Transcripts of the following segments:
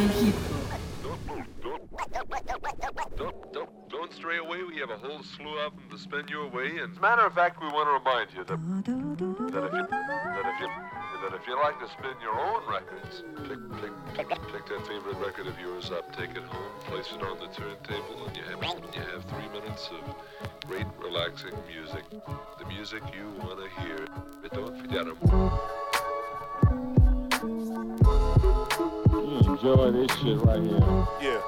pesado Don't, stray away. We have a whole slew of them to spin your way. And as a matter of fact, we want to remind you that, that, if you, that, if you, that if you like to spin your own records, pick, pick, pick, pick that favorite record of yours up, take it home, place it on the turntable, and you have, you have three minutes of great, relaxing music. The music you want to hear. But don't forget them. Enjoy this shit right here. Yeah.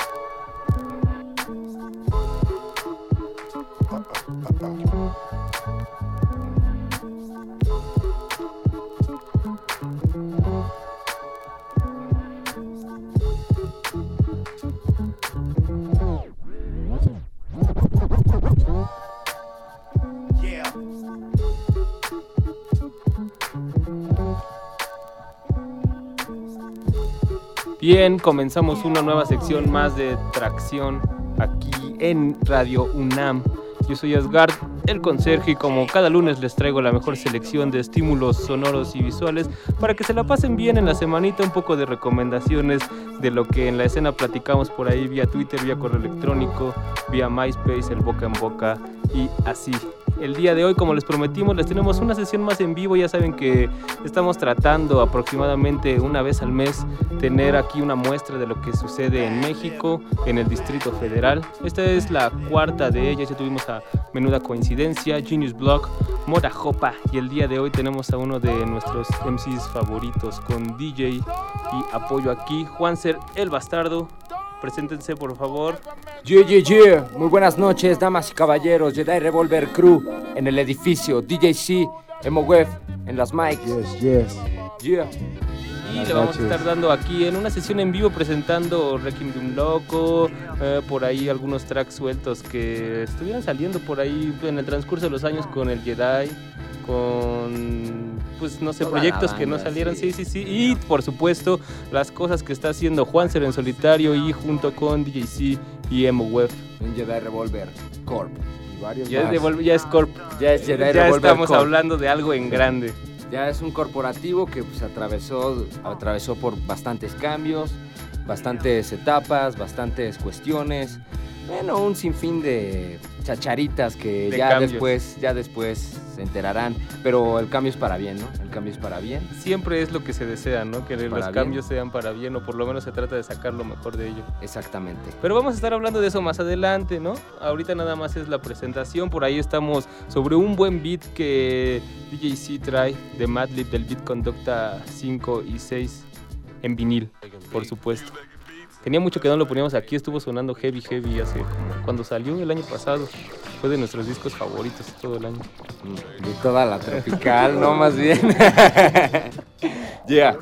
Yeah. Bien, comenzamos una nueva sección más de tracción aquí en Radio UNAM. Yo soy Asgard, el conserje, y como cada lunes les traigo la mejor selección de estímulos sonoros y visuales para que se la pasen bien en la semanita, un poco de recomendaciones de lo que en la escena platicamos por ahí vía Twitter, vía correo electrónico, vía MySpace, el boca en boca y así. El día de hoy, como les prometimos, les tenemos una sesión más en vivo. Ya saben que estamos tratando aproximadamente una vez al mes tener aquí una muestra de lo que sucede en México, en el Distrito Federal. Esta es la cuarta de ellas. Ya tuvimos a Menuda Coincidencia, Genius Block, Mora Jopa y el día de hoy tenemos a uno de nuestros MCs favoritos con DJ y apoyo aquí, Juanser el Bastardo. Preséntense por favor. Yeah, yeah, yeah. Muy buenas noches, damas y caballeros. Jedi Revolver Crew en el edificio. DJC, Emo Web en las mics. Yes, yes. Yeah. Y Buenas le vamos a estar dando aquí en una sesión en vivo presentando Requiem de un Loco, eh, por ahí algunos tracks sueltos que estuvieron saliendo por ahí en el transcurso de los años con el Jedi, con, pues no sé, Toda proyectos que no salieron, sí, sí. sí, sí. Y por supuesto las cosas que está haciendo Juanser en solitario y junto con DJC y Emo Web. En Jedi Revolver Corp. Y varios Ya es, más. de Vol- ya es Corp. Ya es Jedi Ya Revolver estamos Corp. hablando de algo en grande. Ya es un corporativo que pues, atravesó, atravesó por bastantes cambios, bastantes etapas, bastantes cuestiones. Bueno, un sinfín de chacharitas que De ya cambios. después, ya después se enterarán. Pero el cambio es para bien, ¿no? El cambio es para bien. Siempre es lo que se desea, ¿no? Que los bien. cambios sean para bien o por lo menos se trata de sacar lo mejor de ello. Exactamente. Pero vamos a estar hablando de eso más adelante, ¿no? Ahorita nada más es la presentación, por ahí estamos sobre un buen beat que DJC trae de Madlib del Beat Conducta 5 y 6 en vinil, por supuesto. Tenía mucho que no lo poníamos aquí, estuvo sonando heavy heavy hace como cuando salió el año pasado. Fue de nuestros discos favoritos todo el año. De toda la tropical, ¿no? Más bien. yeah.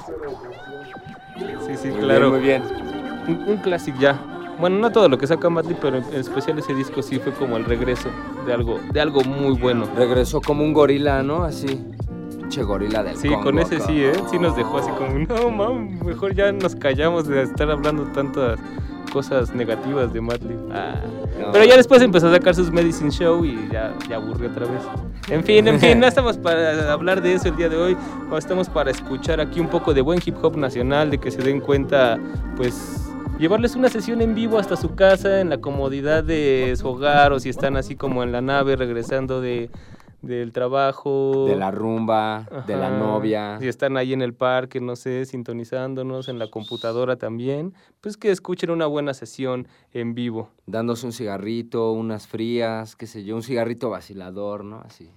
Sí, sí, Muy claro. bien, muy bien. Un, un clásico ya. Bueno, no todo lo que saca Madlib, pero en especial ese disco sí fue como el regreso de algo, de algo muy bueno. Regresó como un gorila, ¿no? Así. Pinche gorila del Sí, Congo, con ese sí, ¿eh? Sí nos dejó así como, no, mam, mejor ya nos callamos de estar hablando tantas cosas negativas de Madlib. Ah. No. Pero ya después empezó a sacar sus Medicine Show y ya, ya aburrió otra vez. En fin, en fin, no estamos para hablar de eso el día de hoy, no, estamos para escuchar aquí un poco de buen hip hop nacional, de que se den cuenta, pues llevarles una sesión en vivo hasta su casa, en la comodidad de su hogar, o si están así como en la nave regresando de, del trabajo. De la rumba, de la novia. Si están ahí en el parque, no sé, sintonizándonos en la computadora también, pues que escuchen una buena sesión en vivo. Dándose un cigarrito, unas frías, qué sé yo, un cigarrito vacilador, ¿no? Así.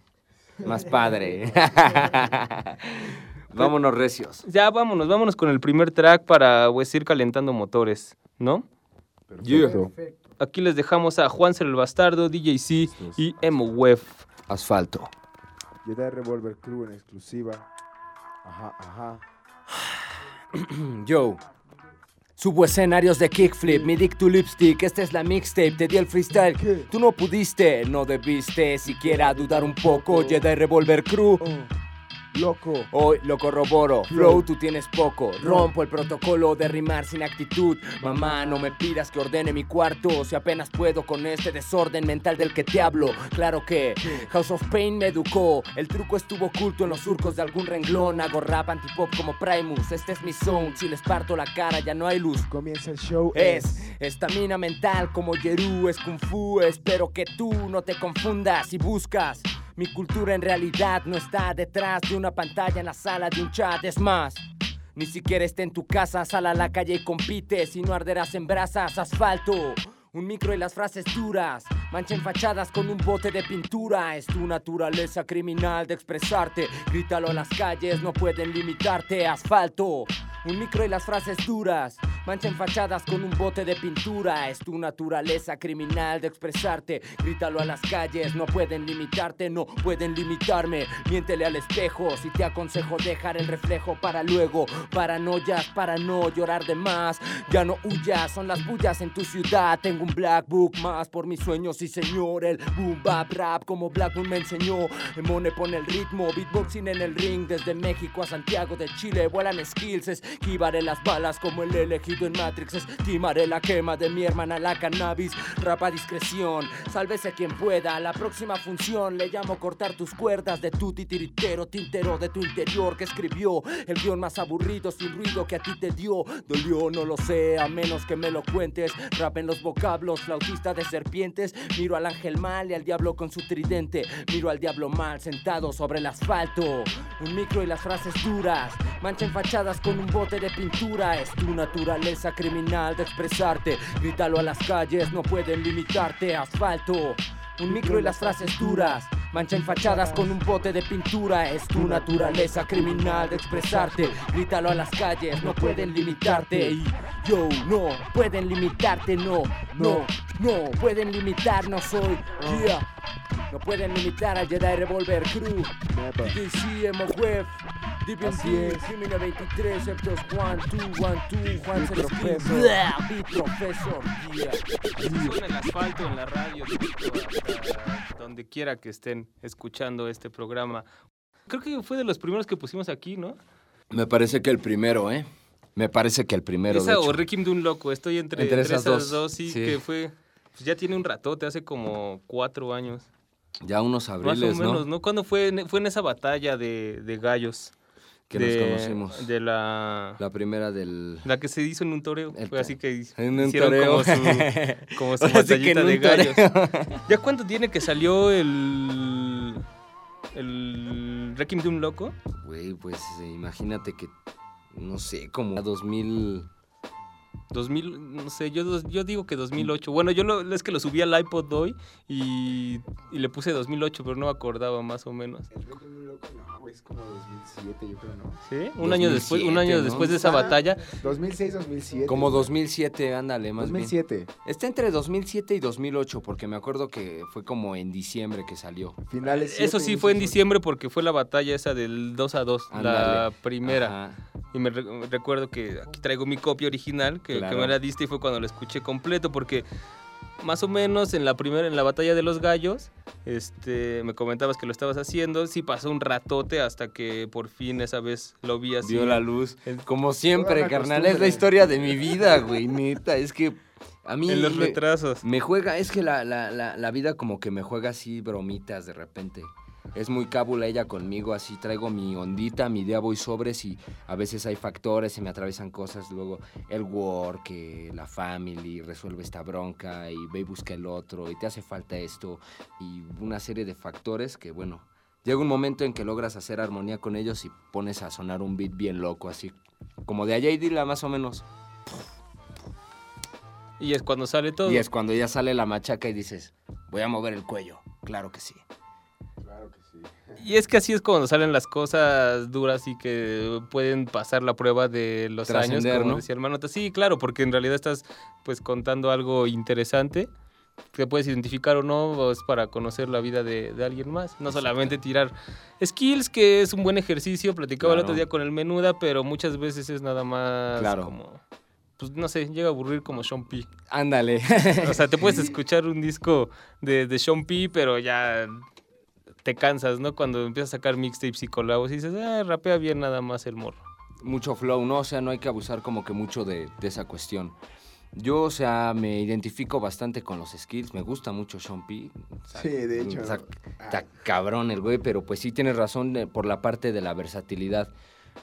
Más padre. Vámonos recios. Ya vámonos, vámonos con el primer track para pues, ir calentando motores, ¿no? Perfecto. Aquí les dejamos a Juancer el Bastardo, DJC y Emo Web. Asfalto. Jedi Revolver Crew en exclusiva. Ajá, ajá. Yo. Subo escenarios de kickflip, mi dick to lipstick, esta es la mixtape, te di el freestyle, tú no pudiste, no debiste siquiera dudar un poco, Jedi Revolver Crew. Loco. Hoy lo corroboro, flow tú tienes poco. Rompo el protocolo de rimar sin actitud. Mamá, no me pidas que ordene mi cuarto. Si apenas puedo con este desorden mental del que te hablo. Claro que House of Pain me educó. El truco estuvo oculto en los surcos de algún renglón. Hago rap antipop como Primus. Este es mi zone. Si les parto la cara, ya no hay luz. Comienza el show. Es estamina mental como Yeru, es Kung Fu. Espero que tú no te confundas y buscas. Mi cultura en realidad no está detrás de una pantalla en la sala de un chat. Es más, ni siquiera está en tu casa. Sal a la calle y compite. Si no arderás en brasas, asfalto. Un micro y las frases duras. Manchen fachadas con un bote de pintura. Es tu naturaleza criminal de expresarte. Grítalo a las calles, no pueden limitarte. Asfalto. Un micro y las frases duras. Manchen fachadas con un bote de pintura. Es tu naturaleza criminal de expresarte. Grítalo a las calles, no pueden limitarte, no pueden limitarme. Miéntele al espejo si te aconsejo dejar el reflejo para luego. Paranoias para no llorar de más. Ya no huyas, son las bullas en tu ciudad. Tengo un black book más por mis sueños, y señor. El boom bap rap como Blackwood me enseñó. Emone pone el ritmo, beatboxing en el ring. Desde México a Santiago de Chile vuelan skills. Esquivaré las balas como el elegido en Matrix. Esquimaré la quema de mi hermana la cannabis. Rapa discreción, sálvese quien pueda. La próxima función le llamo cortar tus cuerdas de tu titiritero, tintero de tu interior que escribió el guion más aburrido sin ruido que a ti te dio. Dolió, no lo sé, a menos que me lo cuentes. Rap en los vocablos, flautista de serpientes. Miro al ángel mal y al diablo con su tridente. Miro al diablo mal sentado sobre el asfalto. Un micro y las frases duras. Manchen fachadas con un de pintura. Es tu naturaleza criminal de expresarte. Grítalo a las calles, no pueden limitarte. Asfalto. Un micro y las frases duras. Manchan fachadas con un bote de pintura. Es tu naturaleza criminal de expresarte. Grítalo a las calles, no pueden limitarte. Y yo, no pueden limitarte, no, no, no pueden limitar, no soy. Yeah. No pueden limitar a Jedi Revolver Crew. DC, Emo Web, Deep Así in es. Criminal 23, Septos 1, 2, 1, 2, Juan. Blah, Beat Professor, yeah. Suena el asfalto en la radio, donde quiera que estén escuchando este programa. Creo que fue de los primeros que pusimos aquí, ¿no? Me parece que el primero, ¿eh? Me parece que el primero. de Esa hecho. o Requiem de un loco, estoy entre, Entre entre esas esas, dos, sí, sí. que fue, pues ya tiene un ratote, hace como cuatro años. Ya unos Más abriles, o menos, ¿no? ¿no? ¿Cuándo fue? en- Fue en esa batalla de, de gallos. Que de, nos conocimos. De la, La primera del... la que se hizo en un toreo. El Fue así que En un hicieron toreo. como su, como su batallita de gallos. ¿Ya cuánto tiene que salió el. el Requiem de un loco? Güey, pues eh, imagínate que, no sé, como a 2000... 2000, no sé, yo, yo digo que 2008. Bueno, yo lo, es que lo subí al iPod hoy y, y le puse 2008, pero no me acordaba más o menos. El de un loco, no, es como 2007, yo creo, ¿no? ¿Sí? Un año después, un año 2007, ¿no? después de esa Ah, batalla. 2006, 2007. Como güey. 2007, ándale, más bien. 2007. Está entre 2007 y 2008, porque me acuerdo que fue como en diciembre que salió. Finales. Eso siete, sí fue en diciembre porque fue la batalla esa del 2 a 2, la Ándale. primera. Ajá. Y me re- recuerdo que aquí traigo mi copia original, que, me la diste y fue cuando lo escuché completo, porque más o menos en la primera, en la batalla de los gallos, este, me comentabas que lo estabas haciendo, sí pasó un ratote hasta que por fin esa vez lo vi así. Dio la luz. Como siempre, la carnal, es la historia de mi vida, güey, neta. Es que a mí... en los me- retrasos. Me juega, es que la, la, la, la vida como que me juega así bromitas de repente. Es muy cábula ella conmigo, así traigo mi ondita, mi día voy sobres y a veces hay factores, se me atraviesan cosas, luego el work, eh, la family, resuelve esta bronca y ve y busca el otro y te hace falta esto y una serie de factores que bueno, llega un momento en que logras hacer armonía con ellos y pones a sonar un beat bien loco, así como de allá y Dila más o menos. Y es cuando sale todo. Y es cuando ya sale la machaca y dices, voy a mover el cuello, claro que sí. Y es que así es cuando salen las cosas duras y que pueden pasar la prueba de los años, como ¿no? decía el Manota. Sí, claro, porque en realidad estás pues contando algo interesante que puedes identificar o no, es para conocer la vida de, de alguien más. No solamente tirar skills, que es un buen ejercicio, platicaba el otro día con el Menuda, pero muchas veces es nada más Claro. como... Pues no sé, llega a aburrir como Sean P. Ándale. O sea, te puedes escuchar un disco de, de Sean P, pero ya te cansas, ¿no? Cuando empiezas a sacar mixtapes y colabos y dices, ah, rapea bien nada más el morro. Mucho flow, ¿no? O sea, no hay que abusar como que mucho de, de esa cuestión. Yo, o sea, me identifico bastante con los skills. Me gusta mucho Sean P. O sea, Sí, de hecho. o sea, está cabrón el güey, pero pues sí tienes razón eh, por la parte de la versatilidad.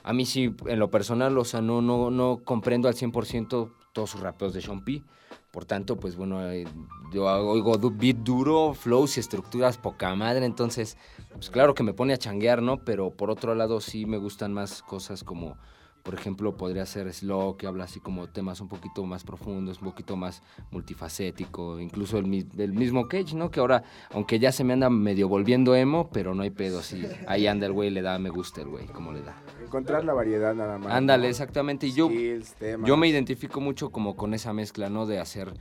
A mí sí, en lo personal, o sea, no, no, no comprendo al 100% todos sus rapeos de Sean P. Por tanto, pues bueno, eh, yo oigo beat duro, flows y estructuras poca madre, entonces, pues claro que me pone a changuear, ¿no? Pero por otro lado sí me gustan más cosas como, por ejemplo, podría ser Slow, que habla así como temas un poquito más profundos, un poquito más multifacético, incluso el, el mismo Cage, ¿no? Que ahora, aunque ya se me anda medio volviendo emo, pero no hay pedo, sí. Ahí anda el güey, le da me gusta el güey, como le da. Encontrar la variedad nada más. Ándale, ¿no? exactamente. Y yo, Skills, yo me identifico mucho como con esa mezcla, ¿no? De hacer,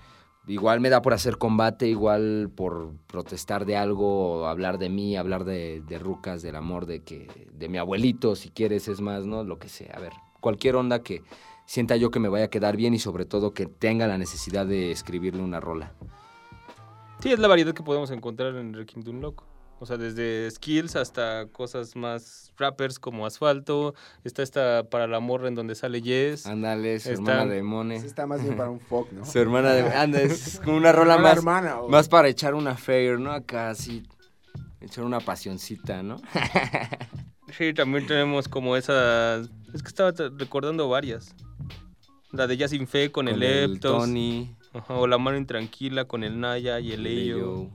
igual me da por hacer combate, igual por protestar de algo, hablar de mí, hablar de, de rucas, del amor, de que, de mi abuelito, si quieres, es más, ¿no? Lo que sea. A ver, cualquier onda que sienta yo que me vaya a quedar bien y sobre todo que tenga la necesidad de escribirle una rola. Sí, es la variedad que podemos encontrar en Requiem de un Loco. O sea, desde skills hasta cosas más rappers como Asfalto. Está esta para la morra en donde sale Yes. Ándale, su Está- hermana de Mone. está más bien para un folk, ¿no? Su hermana de... Anda, es como una rola Una más... hermana. Más para echar una fair, ¿no? Acá así, echar una pasioncita, ¿no? Sí, también tenemos como esas... Es que estaba recordando varias. La de Ya Sin Fe con, el Eptos. Tony, Ajá, o La Mano Intranquila con el Naya y el Ello. Leyo.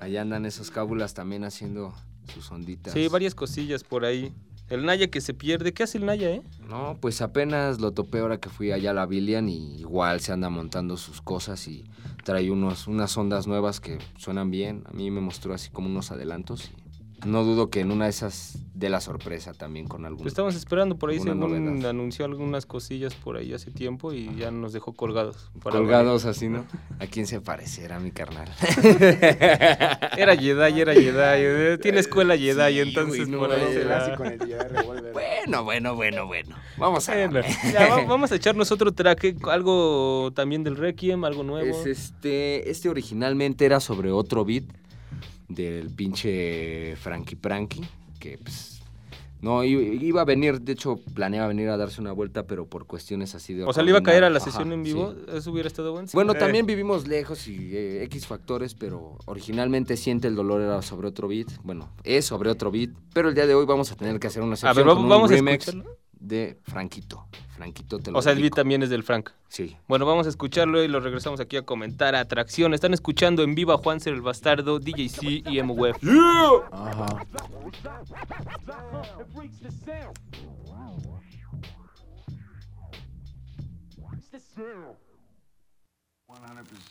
Allá andan esos cábulas también haciendo sus onditas. Sí, varias cosillas por ahí. El Naya que se pierde. ¿Qué hace el Naya, eh? No, pues apenas lo topé ahora que fui allá a la Billian y igual se anda montando sus cosas y trae unos, unas ondas nuevas que suenan bien. A mí me mostró así como unos adelantos no dudo que en una de esas dé la sorpresa también con algún... Pues estamos esperando por ahí, según novedad. anunció algunas cosillas por ahí hace tiempo y ya nos dejó colgados. para colgados así, ¿no? ¿A quién se parecerá mi carnal? Era Jedi, era Jedi. Tiene escuela Jedi, Sí, entonces no por ahí de bueno, bueno, bueno, bueno. Vamos a Bueno, ya, va- vamos a echarnos otro track, algo también del Requiem, algo nuevo. Es este, este originalmente era sobre otro beat del pinche Frankie Pranky, que pues no iba a venir, de hecho planeaba venir a darse una vuelta, pero por cuestiones así de o sea, le iba a caer a la Ajá, sesión en sí. vivo, eso hubiera estado bueno. Bueno, Eh, también vivimos lejos y eh, X factores, pero originalmente Siente el Dolor era sobre otro beat. Bueno, es sobre otro beat, pero el día de hoy vamos a tener que hacer una A sección ver, con vamos, un vamos a remix escucharlo. De Franquito. Franquito te lo O sea, el beat también es del Frank. Sí. Bueno, vamos a escucharlo y lo regresamos aquí a comentar Atracción. Están escuchando en viva Juanser el Bastardo, DJC y MWeb. Ajá.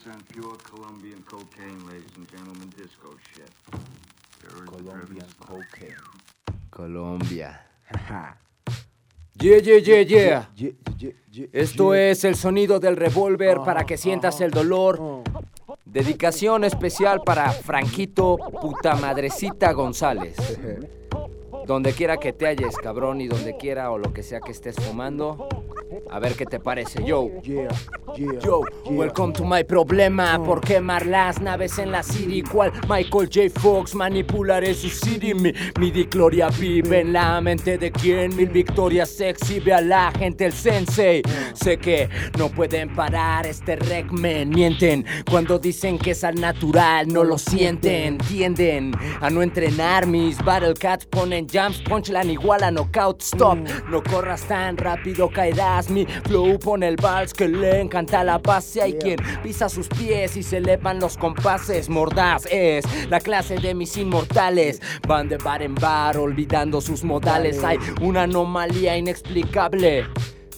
100% pure Colombian cocaine, ladies and gentlemen, disco shit. Colombian cocaine. Colombia. Yeah, yeah, yeah, yeah. Ye- ye- ye- Esto es el sonido del revólver para que sientas ajá. el dolor. Oh. Dedicación especial para Franquito Puta Madrecita González. Donde quiera que te halles, cabrón, y donde quiera o lo que sea que estés fumando. A ver qué te parece, yo. Yeah, yeah, Yo, yeah. welcome to my problema. Por quemar las naves en la city cual Michael J. Fox manipularé su city mi, mi Gloria vive en la mente de quien. Mil victorias se exhibe a la gente el sensei. Sé que no pueden parar este regmen mienten cuando dicen que es al natural no lo sienten. Tienden a no entrenar. Mis battle cats ponen jumps punchline igual a knockout. Stop. No corras tan rápido caerás mi flow pone el vals que le encanta la base hay quien pisa sus pies y se elevan los compases mordaz es la clase de mis inmortales. Van de bar en bar olvidando sus modales. Hay una anomalía inexplicable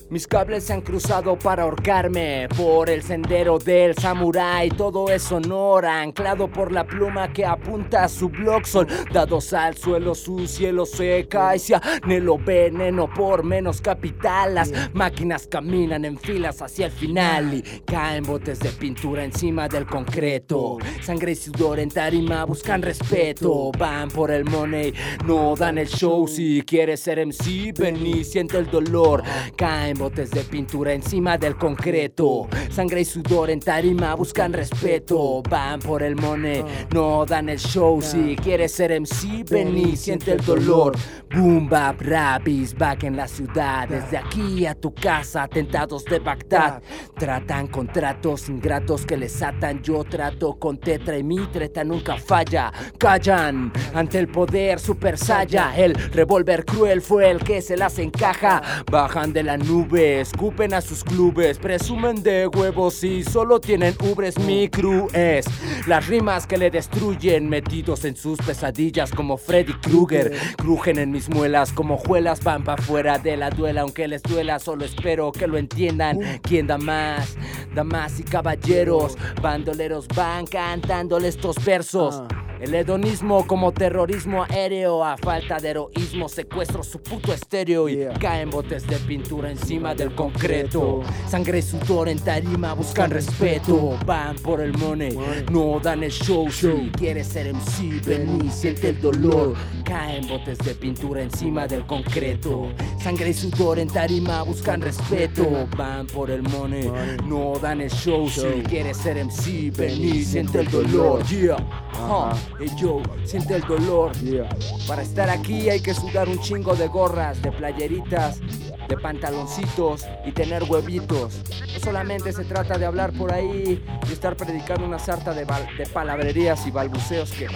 mis cables se han cruzado para ahorcarme por el sendero del samurái. Todo es honor anclado por la pluma que apunta a su blog. Soldados al suelo, su cielo se cae. Si anhelo veneno por menos capital. Las máquinas caminan en filas hacia el final y caen botes de pintura encima del concreto. Sangre y sudor en tarima buscan respeto. Van por el money, no dan el show. Si quieres ser MC, ven y siente el dolor. Caen botes de pintura encima del concreto. Sangre y sudor en tarima buscan respeto. Van por el money, no dan el show. Si quieres ser MC, ven y siente el dolor. Boom, bap, rap, is back en la ciudad. Desde aquí a tu casa, atentados de Bagdad. Tratan contratos ingratos que les atan. Yo trato con tetra y mi treta nunca falla. Callan ante el poder super saya. El revólver cruel fue el que se las encaja. Bajan de la nube, escupen a sus clubes. Presumen de huevos y solo tienen ubres. Mi crew es las rimas que le destruyen. Metidos en sus pesadillas como Freddy Krueger. Crujen en mis muelas como juelas. Van pa' fuera de la duela, aunque les duela. Solo espero que lo entiendan. ¿Quién da más? Damas y caballeros, bandoleros van cantándole estos versos. El hedonismo como terrorismo aéreo a falta de heroísmo secuestro su puto estéreo y Yeah. caen botes de pintura encima del concreto. Sangre y sudor en tarima buscan respeto. Van por el money, no dan el show. Si quieres ser MC, ven y siente el dolor. Caen botes de pintura encima del concreto. Sangre y sudor en tarima buscan respeto. Van por el money, no dan el show. Si quieres ser MC, ven y siente el dolor. Yeah, huh. Hey yo, siente el dolor. Yeah. Para estar aquí hay que sudar un chingo de gorras, de playeritas, de pantaloncitos y tener huevitos. No solamente se trata de hablar por ahí y estar predicando una sarta de, palabrerías y balbuceos que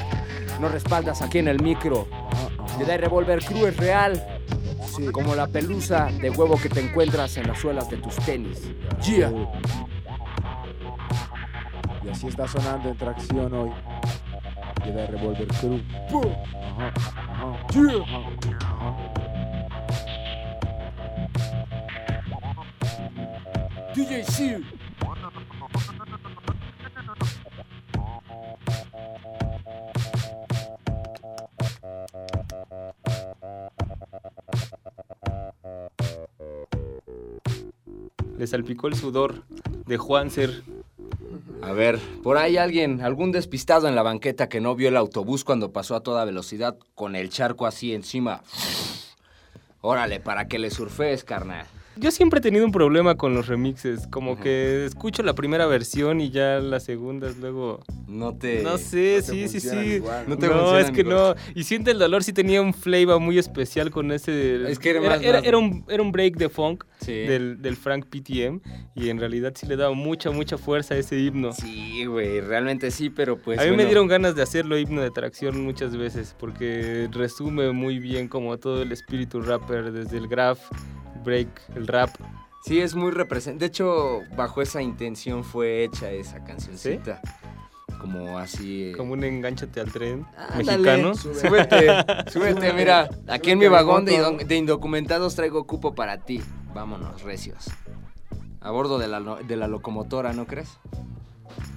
no respaldas aquí en el micro. Jedi Revolver Crew es real, Sí. como la pelusa de huevo que te encuentras en las suelas de tus tenis. Yeah. Y así está sonando en tracción hoy. Jedi Revolver Crew. Ajá, ajá, ajá, ajá. DJ Seal. Le salpicó el sudor de Juanser. A ver, por ahí alguien, algún despistado en la banqueta que no vio el autobús cuando pasó a toda velocidad con el charco así encima. Órale, para que le surfees, carnal. Yo siempre he tenido un problema con los remixes, como que escucho la primera versión y ya las segundas luego... No te... No sé, no sí, sí, sí. igual, No no te es funcionan que igual. no. Y Siente el Dolor sí tenía un flavor muy especial con ese... Es que era era, más- era- más- era un, era un break de funk Sí. del, del Frank PTM y en realidad sí le daba mucha, mucha fuerza a ese himno. Sí, güey, realmente sí, pero pues... a mí me bueno, dieron ganas de hacerlo himno de tracción muchas veces porque resume muy bien como todo el espíritu rapper, desde el graph, break, el rap. Sí, es muy representante. De hecho, bajo esa intención fue hecha esa cancioncita. Como así... eh, Como un enganchate al tren mexicano. Súbete, súbete, mira. Aquí en mi vagón de, de indocumentados traigo cupo para ti. Vámonos, recios. A bordo de la, de la locomotora, ¿no crees?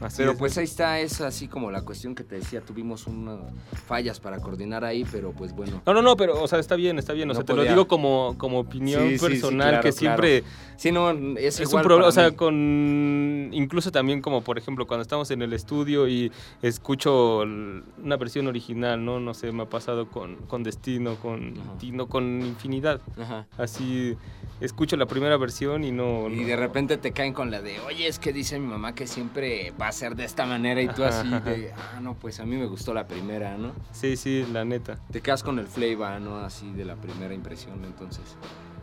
Así Pero es. pues ahí está, es así como la cuestión que te decía. Tuvimos unas fallas para coordinar ahí, pero pues bueno. No, no, no, pero, o sea, está bien, está bien. O No sea, te lo digo como, como opinión Sí, sí, sí, personal, claro, que claro. siempre Sí, no, es, es un problema. O sea, mí. con. Incluso también, como por ejemplo, cuando estamos en el estudio y escucho una versión original, ¿no? No sé, me ha pasado con, con Destino, con Ajá. Dino, con Infinidad. Ajá. Así, escucho la primera versión y no. Y no- de repente te caen con la de, oye, es que dice mi mamá que siempre va a ser de esta manera y tú así Ajá, de, ah, no, pues a mí me gustó la primera, ¿no? Sí, sí, la neta. Te quedas con el flavor, ¿no? Así de la primera impresión, entonces.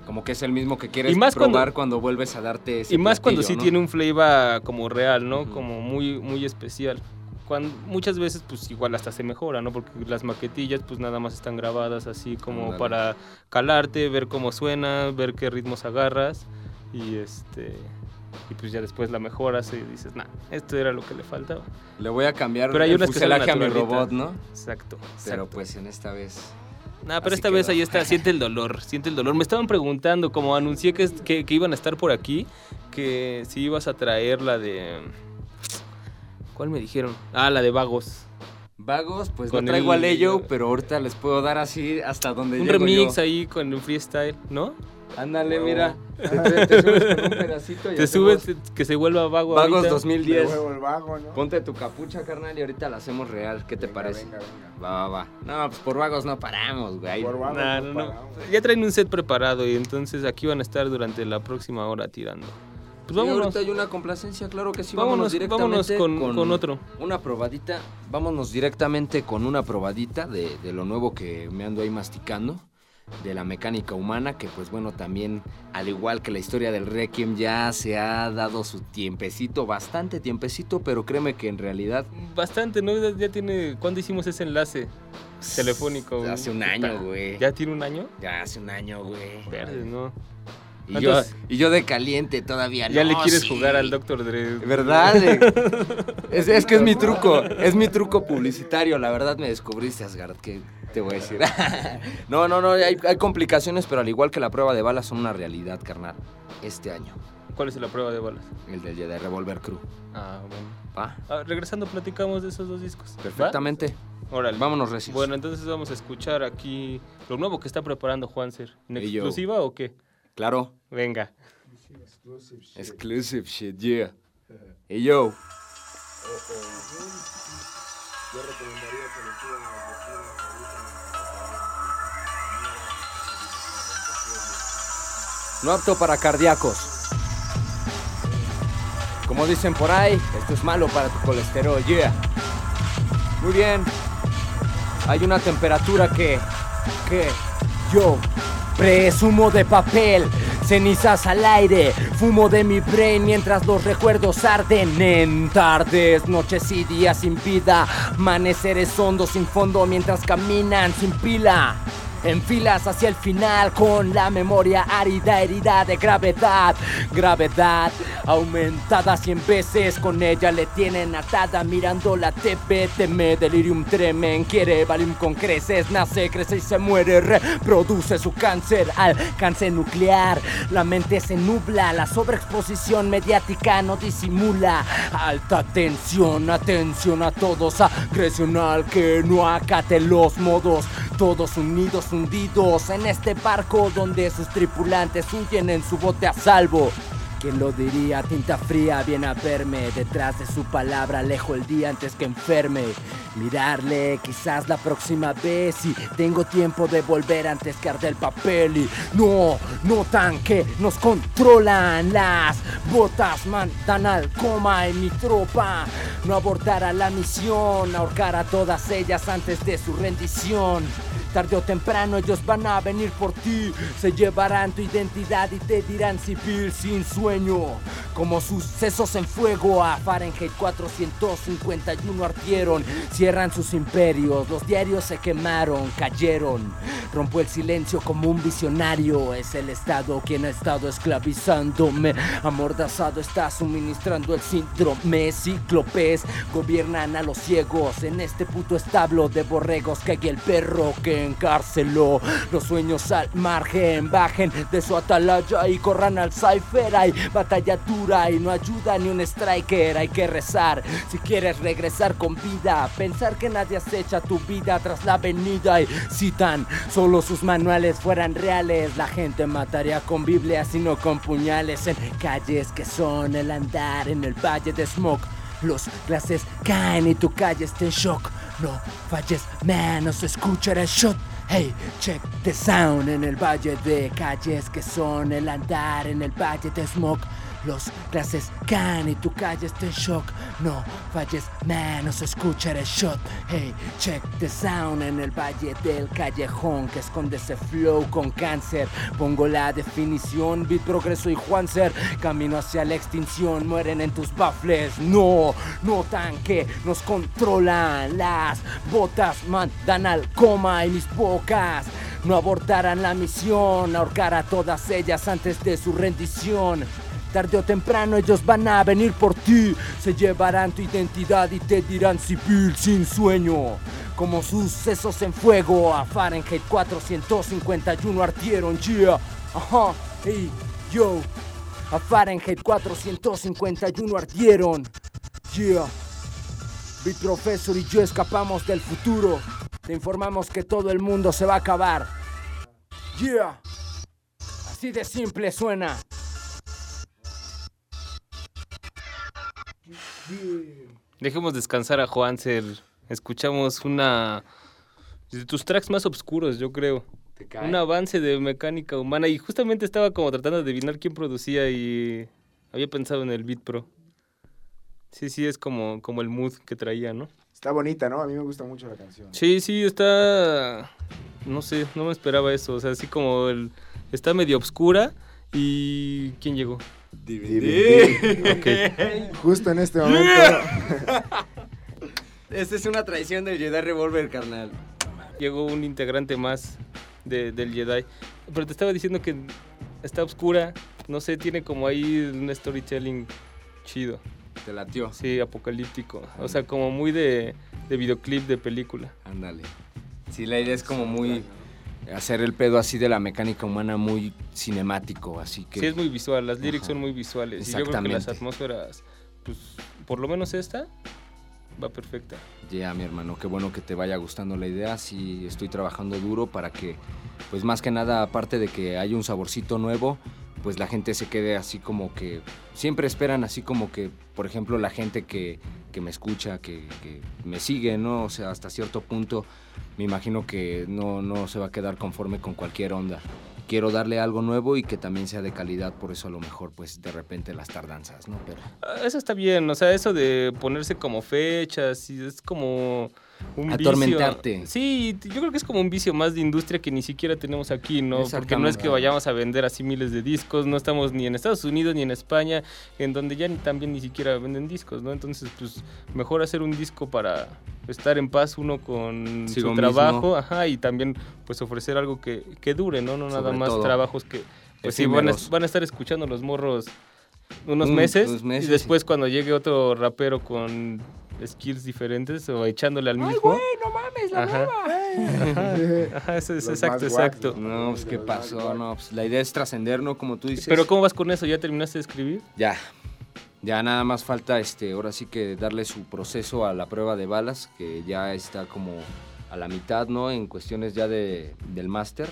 Como que es el mismo que quieres Y más cuando- probar cuando, vuelves a darte ese Y más cuando sí ¿no? tiene un flavor como real, ¿no? Ujú. Como muy, muy especial. Cuando, muchas veces, pues igual hasta se mejora, ¿no? Porque las maquetillas, pues nada más están grabadas así como Ándale. para calarte, ver cómo suena, ver qué ritmos agarras. Y este. Y pues ya después la mejoras y dices, nah, esto era lo que le faltaba. Le voy a cambiar Pero hay el fuselaje a mi robot, ¿no? Exacto. Pero pues en esta vez... Nah, pero esta vez ahí está, siente el dolor, siente el dolor. Me estaban preguntando, como anuncié que, que, que iban a estar por aquí, que si ibas a traer la de... ¿Cuál me dijeron? Ah, la de Vagos. Vagos, pues Con no traigo a el- Leyo, pero ahorita les puedo dar así hasta donde Un llego remix yo. ahí con un freestyle, ¿no? Ándale, mira. Te, te- te subes con un pedacito y Te subes, que se vuelva vago Vagos ahorita. 2010. De huevo el vago, ¿no? Ponte tu capucha, carnal, y ahorita la hacemos real. ¿Qué te Venga, parece? Venga, venga. Va, va, va. No, pues por vagos no paramos, güey. Por vagos Nah, no no, paramos. Ya traen un set preparado y entonces aquí van a estar durante la próxima hora tirando. Pues Sí, vámonos. ahorita hay una complacencia, claro que sí. Vámonos, Vámonos, directamente vámonos con- con otro. Una probadita. Vámonos directamente con una probadita de, de lo nuevo que me ando ahí masticando. De la mecánica humana, que pues bueno, también, al igual que la historia del Requiem, ya se ha dado su tiempecito, bastante tiempecito, pero créeme que en realidad Bastante, ¿no? Ya- tiene. ¿Cuándo hicimos ese enlace telefónico? Hace un año, güey. ¿Ya tiene un año? Ya hace un año, güey. Verdes, ¿no? Y yo, Entonces- y yo de caliente todavía Ya no, le quieres sí. jugar al Dr. Dre. ¿Verdad? eh? es, es que es mi truco, es mi truco publicitario. La verdad me descubriste, Asgard, que te voy a decir. no, no, no, hay, hay complicaciones, pero al igual que la prueba de balas son una realidad, carnal. Este año, ¿Cuál es la prueba de balas? el del de Revolver Crew. Ah, bueno. ¿Va? Ah, regresando, platicamos de esos dos discos. ¿Va? Perfectamente. Órale. Vámonos, recios. Bueno, entonces vamos a escuchar aquí lo nuevo que está preparando Juanser. ¿En exclusiva o qué? Claro. Venga. Exclusive shit, yeah. Hey, yo. No apto para cardíacos. Como dicen por ahí, esto es malo para tu colesterol, yeah. Muy bien. Hay una temperatura que, que yo presumo de papel, cenizas al aire, fumo de mi brain mientras los recuerdos arden en tardes, noches y días sin vida, amaneceres hondos sin fondo mientras caminan sin pila. En filas hacia el final con la memoria árida, herida de gravedad. Gravedad aumentada cien veces, con ella le tienen atada mirando la TV. Teme, delirium tremen, quiere Valium con creces. Nace, crece y se muere, reproduce su cáncer al cáncer nuclear. La mente se nubla, la sobreexposición mediática no disimula. Alta tensión, atención a todos, agresional que no acate los modos. Todos unidos, hundidos en este barco donde sus tripulantes huyen en su bote a salvo. ¿Quién lo diría? Tinta fría viene a verme. Detrás de su palabra alejo el día antes que enferme. Mirarle quizás la próxima vez si tengo tiempo de volver antes que arde el papel. Y no, notan que nos controlan las botas, mandan al coma en mi tropa. No abortará la misión, ahorcar a todas ellas antes de su rendición. Tarde o temprano ellos van a venir por ti, se llevarán tu identidad y te dirán civil sin sueño. Como sucesos en fuego a Fahrenheit 451 ardieron, cierran sus imperios, los diarios se quemaron, cayeron. Rompo el silencio como un visionario, es el Estado quien ha estado esclavizándome. Amordazado está suministrando el síndrome cíclopes, gobiernan a los ciegos en este puto establo de borregos hay el perro que encarceló. Los sueños al margen, bajen de su atalaya y corran al cipher. Hay batalla dura y no ayuda ni un striker. Hay que rezar si quieres regresar con vida. Pensar que nadie acecha tu vida tras la avenida. Y si tan solo sus manuales fueran reales, la gente mataría con Biblias y no con puñales en calles que son el andar en el valle de Smoke. Los clases caen y tu calle está en shock. No falles, man, no se escucha el shot. Hey, check the sound en el valle de calles que son el andar en el valle de smoke. Los clases caen y tu calle está en shock. No falles, man, no shot. Hey, check the sound en el valle del callejón que esconde ese flow con cáncer. Pongo la definición, beat progreso y Juanser. Camino hacia la extinción, mueren en tus baffles. No, notan que nos controlan. Las botas mandan al coma y mis bocas. No abortarán la misión, ahorcar a todas ellas antes de su rendición. Tarde o temprano ellos van a venir por ti, se llevarán tu identidad y te dirán civil sin sueño. Como sucesos en fuego, a Fahrenheit 451 ardieron, yeah, ajá, hey, yo. A Fahrenheit 451 ardieron, yeah. Beat Professor y yo escapamos del futuro. Te informamos que todo el mundo se va a acabar. Yeah. Así de simple suena. Dejemos descansar a Juansel. Escuchamos una de tus tracks más oscuros, yo creo. ¿Te cae? Un avance de mecánica humana y justamente estaba como tratando de adivinar quién producía y había pensado en el Beat Pro. Sí, sí, es como, como el mood que traía, ¿no? Está bonita, ¿no? A mí me gusta mucho la canción. Sí, sí, está... No sé, no me esperaba eso. O sea, así como el... Está medio oscura y... ¿Quién llegó? DVD. Ok. Justo en este momento. Esta es una traición del Jedi Revolver, carnal. Llegó un integrante más de- del Jedi. Pero te estaba diciendo que está oscura. No sé, tiene como ahí un storytelling chido. Te latió. Sí, apocalíptico. O sea, como muy de, de videoclip de película. Ándale. Sí, la idea es como muy hacer el pedo así de la mecánica humana muy cinemático, así que Sí, es muy visual. Las lyrics Ajá. son muy visuales. Y yo creo que las Exactamente. atmósferas, pues, por lo menos esta, va perfecta. Ya, mi hermano, qué bueno que te vaya gustando la idea. Sí, estoy trabajando duro para que, pues más que nada, aparte de que haya un saborcito nuevo, pues la gente se quede así como que, siempre esperan así como que, por ejemplo, la gente que, que me escucha, que, me sigue, ¿no? O sea, hasta cierto punto me imagino que no, no se va a quedar conforme con cualquier onda. Quiero darle algo nuevo y que también sea de calidad, por eso a lo mejor, pues de repente las tardanzas, ¿no? Pero Ah, Eso está bien, o sea, eso de ponerse como fechas, y es como un Atormentarte. vicio. Sí, yo creo que es como un vicio más de industria que ni siquiera tenemos aquí, ¿no? Porque no es que vayamos a vender así miles de discos, no estamos ni en Estados Unidos ni en España, en donde ya ni, también ni siquiera venden discos, ¿no? Entonces, pues, mejor hacer un disco para estar en paz uno con su mismo. trabajo, ajá, y también, pues, ofrecer algo que, que dure, ¿no? No nada Sobre más todo. trabajos que, pues, sí, van a, Efímeros. van a estar escuchando los morros unos Un- meses, unos meses, y después cuando llegue otro rapero con skills diferentes o echándole al mismo. no mames, Ajá. Ajá, ajá, eso es exacto, exacto. guapos. No, pues qué pasó, no, pues la idea es trascender, ¿no? Como tú dices. Pero ¿cómo vas con eso? ¿Ya terminaste de escribir? Ya, ya nada más falta, este, ahora sí que darle su proceso a la prueba de balas, que ya está como a la mitad, ¿no? En cuestiones ya de, del máster.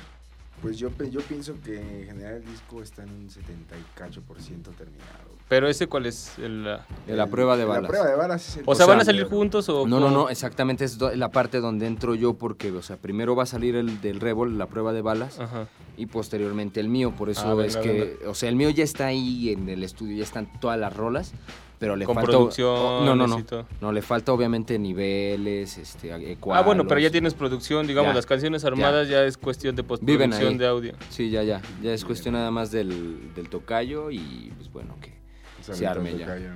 Pues yo, pe- yo pienso que en general el disco está en un 70 y cacho por ciento terminado. Pero ese cuál es el... la prueba de La balas. prueba de balas es el O sea, ¿van a salir juntos o...? No, no, cómo? no, exactamente es do- la parte donde entro yo porque, o sea, primero va a salir el del Revol, la prueba de balas, Ajá. y posteriormente el mío, por eso Ah, venga, es que, o sea, el mío ya está ahí en el estudio, ya están todas las rolas, pero le Con falta... producción. no, no, no, no, le falta obviamente niveles, este, Ah, bueno, pero ya ecualos. tienes producción, digamos, Ya, las canciones armadas ya, es cuestión de postproducción de audio. Sí, ya, ya. Ya es cuestión nada más del, del tocayo y pues bueno, que se arme ya. tocayo.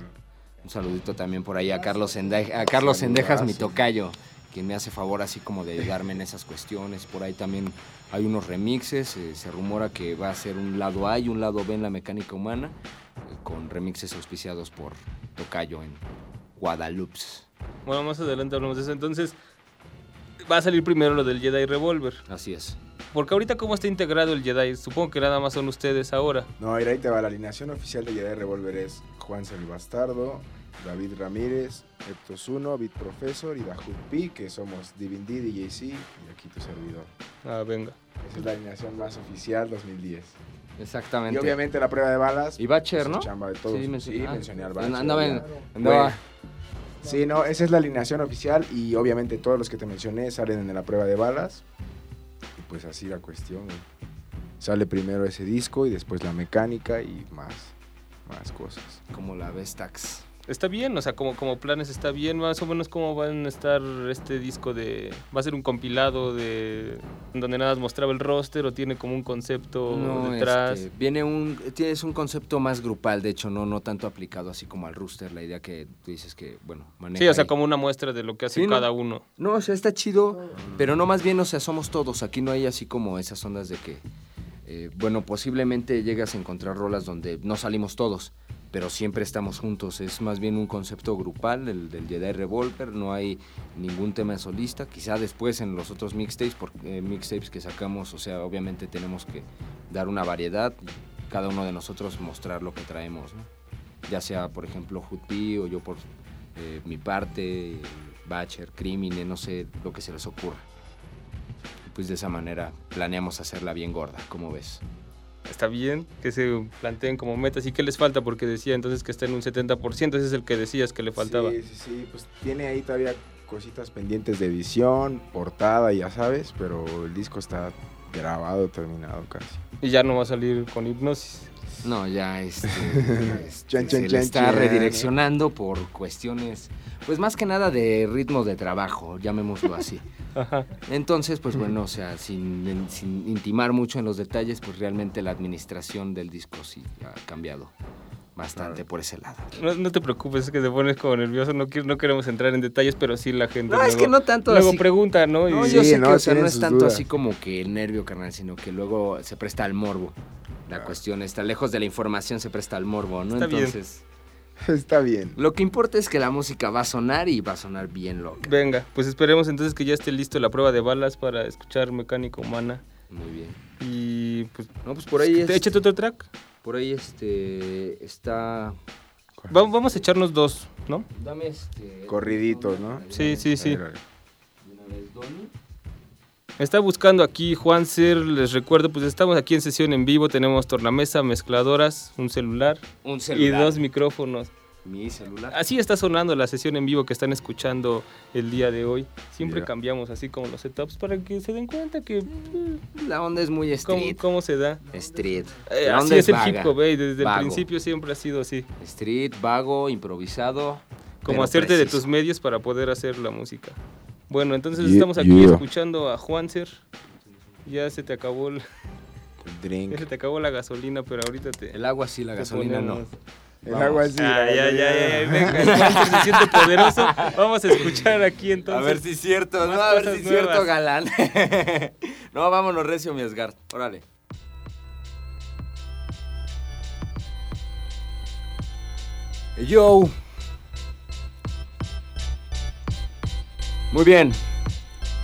un saludito también por ahí a Carlos Sendejas, a Carlos Sendejas, mi tocayo, quien me hace favor así como de ayudarme en esas cuestiones. Por ahí también hay unos remixes, eh, se rumora que va a ser un lado A y un lado B en la mecánica humana, eh, con remixes auspiciados por Tocayo en Guadalupe. Bueno, más adelante hablamos de eso. Entonces, va a salir primero lo del Jedi Revolver. Así es. Porque ahorita, ¿cómo está integrado el Jedi? Supongo que nada más son ustedes ahora. No, ahí te va. La alineación oficial de Jedi Revolver es Juan el Bastardo, David Ramírez, Eptos 1, Beat Professor y Dahut P, que somos Divindy, DJC y aquí tu servidor. Ah, venga. Esa es la alineación más oficial 2010. Exactamente. Y obviamente la prueba de balas. Y Bacher, pues, ¿no? chamba de todos. Sí, mencioné, ah, mencioné al Bacher. Andaba en- andaba- Sí, no, esa es la alineación oficial y obviamente todos los que te mencioné salen en la prueba de balas. Y pues así la cuestión. Sale primero ese disco y después la mecánica y más, más cosas. como la Vestax. Está bien, o sea, como, como planes está bien, más o menos cómo van a estar este disco de... ¿Va a ser un compilado de... donde nada más mostraba el roster o tiene como un concepto No, detrás? este, viene un, tienes un concepto más grupal, de hecho, no, no tanto aplicado así como al rooster, la idea que tú dices que, bueno, maneja Sí, o sea, ahí. como una muestra de lo que hace Sí, ¿no? cada uno. No, o sea, está chido, pero no más bien, o sea, somos todos, aquí no hay así como esas ondas de que, eh, bueno, posiblemente llegas a encontrar rolas donde no salimos todos, pero siempre estamos juntos, es más bien un concepto grupal, el del Jedi Revolver, no hay ningún tema solista, quizá después en los otros mixtapes, porque, eh, mixtapes que sacamos, o sea, obviamente tenemos que dar una variedad, cada uno de nosotros mostrar lo que traemos, ¿no? ya sea, por ejemplo, Jutpi o yo por eh, mi parte, Bacher, Crimine, no sé, lo que se les ocurra. Pues de esa manera planeamos hacerla bien gorda, como ves. Está bien que se planteen como metas. ¿Y qué les falta? Porque decía entonces que está en un 70%. Ese es el que decías que le faltaba. Sí, sí, sí, pues tiene ahí todavía cositas pendientes de edición, portada, ya sabes, pero el disco está grabado, terminado casi. Y ya no va a salir con hipnosis. No, ya este, este, Chan, chan, se le está chan. redireccionando por cuestiones, pues más que nada de ritmo de trabajo, llamémoslo así. Ajá. Entonces, pues bueno, o sea, sin, sin intimar mucho en los detalles, pues realmente la administración del disco sí ha cambiado bastante por ese lado. No, no te preocupes, es que te pones como nervioso. No, queremos entrar en detalles, pero sí la gente. No, es luego- que no tanto Luego así. pregunta, ¿no? Y- No, Sí, yo sé no, que o sea, no es tanto dudas. así como que el nervio, carnal, sino que luego se presta al morbo. La cuestión está lejos de la información, se presta al morbo, ¿no? Está bien. Está bien. lo que importa es que la música va a sonar y va a sonar bien loca. Venga, pues esperemos entonces que ya esté listo la prueba de balas para escuchar Mecánica Humana. Muy bien. Y pues. No, pues por ahí es, Échate otro track. por ahí este está Va- vamos a echarnos dos, ¿no? dame este Corriditos, ¿no? Sí, sí, sí. A ver, a ver. Está buscando aquí Juan Ser, les recuerdo, pues estamos aquí en sesión en vivo, tenemos tornamesa, mezcladoras, un celular, un y celular. dos micrófonos. mi celular. Así está sonando la sesión en vivo que están escuchando el día de hoy. Siempre cambiamos así como los setups para que se den cuenta que La onda es muy street. cómo se da. Street. Eh, La así onda es el hip hop, eh, desde vago. el principio siempre ha sido así. Street, vago, improvisado. Como hacerte de tus medios para poder hacer la música. Bueno, entonces estamos aquí yeah. escuchando a Juanser. Ya se te acabó el- El ya drink. se te acabó la gasolina, pero ahorita te El agua sí, la gasolina no. El agua así. Ah, ya, ya, ya, ya, venga, se siente poderoso. Vamos a escuchar aquí entonces. a ver si es cierto, no, a ver si es cierto, galán. no, vámonos recio, mi Asgard. Órale. Yo. Muy bien.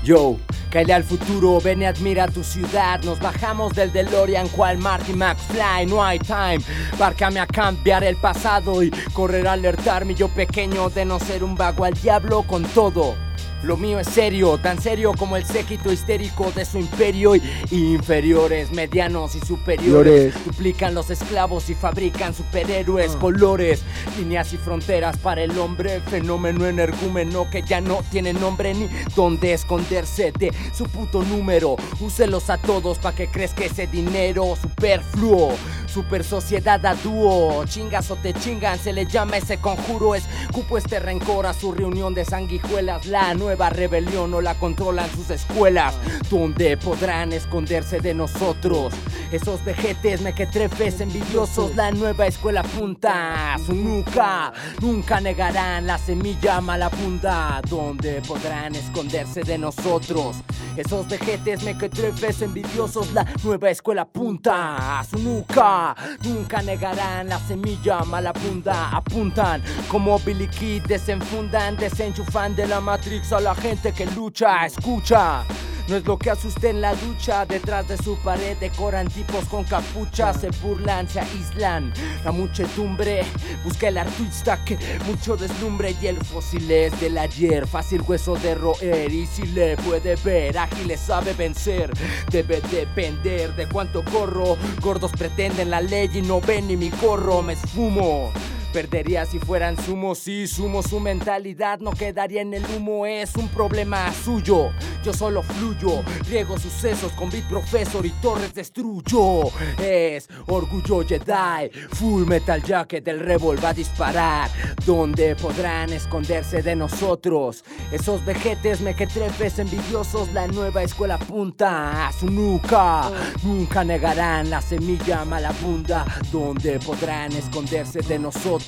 Yo. Cállate al futuro, ven y admira tu ciudad. Nos bajamos del DeLorean cual Marty McFly. No hay time, bárcame a cambiar el pasado y correr a alertarme yo pequeño de no ser un vago al diablo con todo. Lo mío es serio, tan serio como el séquito histérico de su imperio y inferiores, medianos y superiores. Flores. Duplican los esclavos y fabrican superhéroes, colores, líneas y fronteras para el hombre. Fenómeno energúmeno que ya no tiene nombre ni dónde esconderse de su puto número. Úselos a todos pa' que crezca ese dinero superfluo. Super sociedad a dúo, chingas o te chingan, se le llama ese conjuro. Es cupo este rencor a su reunión de sanguijuelas. La nueva rebelión no la controlan sus escuelas, donde podrán esconderse de nosotros. Esos vejetes mequetrefes envidiosos, la nueva escuela punta. Su nuca, nunca negarán la semilla mala punta, donde podrán esconderse de nosotros. Esos vejetes mequetrefes envidiosos, la nueva escuela punta. Su nuca, nunca negarán la semilla mala punta. Apuntan como Billy Kid, desenfundan, desenchufan de la Matrix a la gente que lucha. Escucha. No es lo que asuste en la ducha, detrás de su pared decoran tipos con capucha, se burlan, se aíslan. La muchedumbre busca el artista que mucho deslumbre y el fósil es del ayer, fácil hueso de roer y si le puede ver, ágil le sabe vencer. Debe depender de cuánto corro, gordos pretenden la ley y no ven ni mi corro, me esfumo. Perdería si fueran sumo, si sumo su mentalidad no quedaría en el humo, es un problema suyo. Yo solo fluyo, riego sucesos con Beat Professor y Torres destruyo. Es orgullo Jedi, Full Metal Jacket, el Revol va a disparar. Donde podrán esconderse de nosotros? Esos vejetes mequetrefes envidiosos, la nueva escuela punta a su nuca. Nunca negarán la semilla malabunda, donde podrán esconderse de nosotros.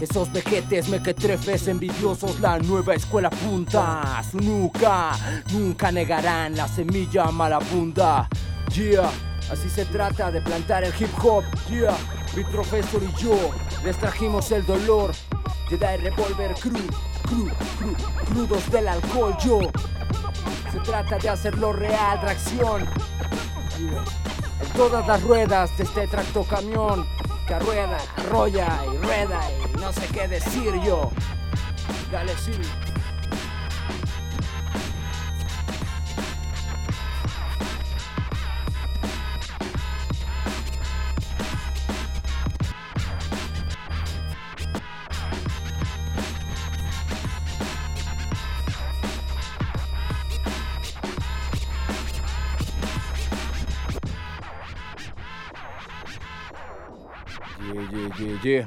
Esos vejetes mequetrefes envidiosos, la nueva escuela punta a su nuca. Nunca negarán la semilla malabunda. Yeah. Así se trata de plantar el hip hop, yeah. Beat Professor y yo les trajimos el dolor. Jedi Revolver Crew, cru, cru, crudos del alcohol, yo. Se trata de hacerlo real, tracción. Yeah. En todas las ruedas de este tractocamión que rueda, arrolla y rueda y no sé qué decir yo. Dale, sí. Yeah, yeah.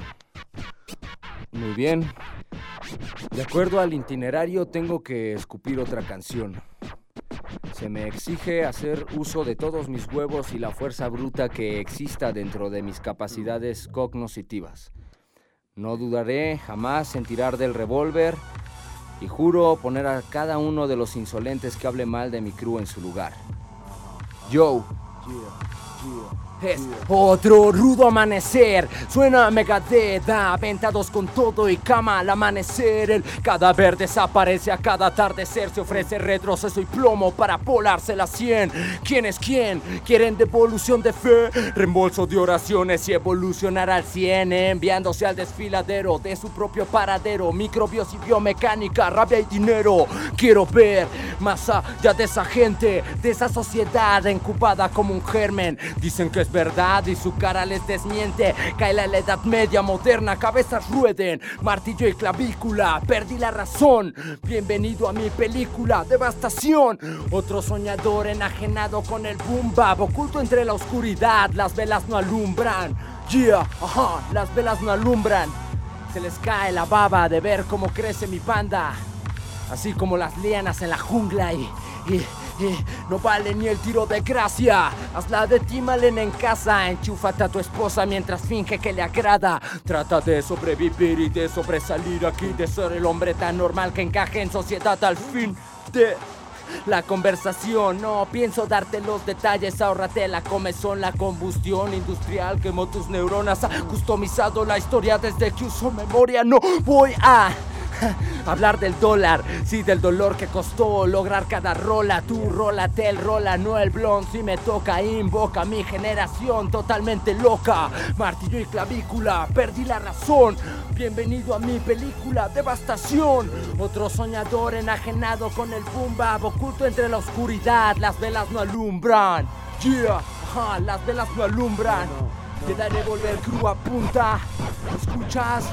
Muy bien. De acuerdo al itinerario, tengo que escupir otra canción. Se me exige hacer uso de todos mis huevos y la fuerza bruta que exista dentro de mis capacidades cognoscitivas. No dudaré jamás en tirar del revólver y juro poner a cada uno de los insolentes que hable mal de mi crew en su lugar. Yo. Es otro rudo amanecer. Suena Megadeth, aventados con todo y cama al amanecer. El cadáver desaparece a cada atardecer. Se ofrece retroceso y plomo para polarse la 100. ¿Quién es quién? ¿Quieren devolución de fe? Reembolso de oraciones y evolucionar al 100. Enviándose al desfiladero de su propio paradero. Microbios y biomecánica, rabia y dinero. Quiero ver más allá de esa gente, de esa sociedad incubada como un germen. Dicen que es verdad y su cara les desmiente. Cae la edad media moderna, cabezas rueden, martillo y clavícula, perdí la razón. Bienvenido a mi película, Devastación. Otro soñador enajenado con el boom bap, oculto entre la oscuridad, las velas no alumbran. Yeah, ajá, las velas no alumbran. Se les cae la baba de ver cómo crece mi panda. Así como las lianas en la jungla y, y, no vale ni el tiro de gracia. Hazla de ti, Malen, en casa. Enchúfate a tu esposa mientras finge que le agrada. Trata de sobrevivir y de sobresalir aquí, de ser el hombre tan normal que encaje en sociedad al fin de la conversación. No pienso darte los detalles, ahórrate la comezón, la combustión industrial quemó tus neuronas. Ha customizado la historia desde que uso memoria. No voy a. Hablar del dólar, sí, del dolor que costó lograr cada rola. Tú rólate el rola, no el blond. Si me toca, invoca mi generación totalmente loca. Martillo y clavícula, perdí la razón. Bienvenido a mi película, Devastación. Otro soñador enajenado con el bap, oculto entre la oscuridad. Las velas no alumbran. Yeah, ajá, las velas no alumbran. Te daré volver crew a punta. ¿Escuchas?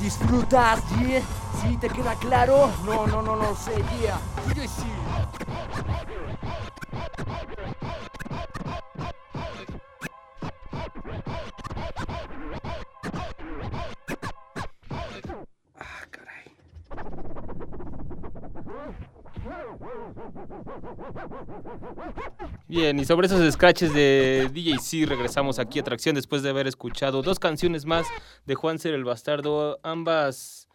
¿Disfrutas? Yeah. ¿Sí te queda claro? No, no, no, no sé, yeah. Sí. Bien, y sobre esos scratches de DJC regresamos aquí a Atracción después de haber escuchado dos canciones más de Juan Ser el Bastardo. Ambas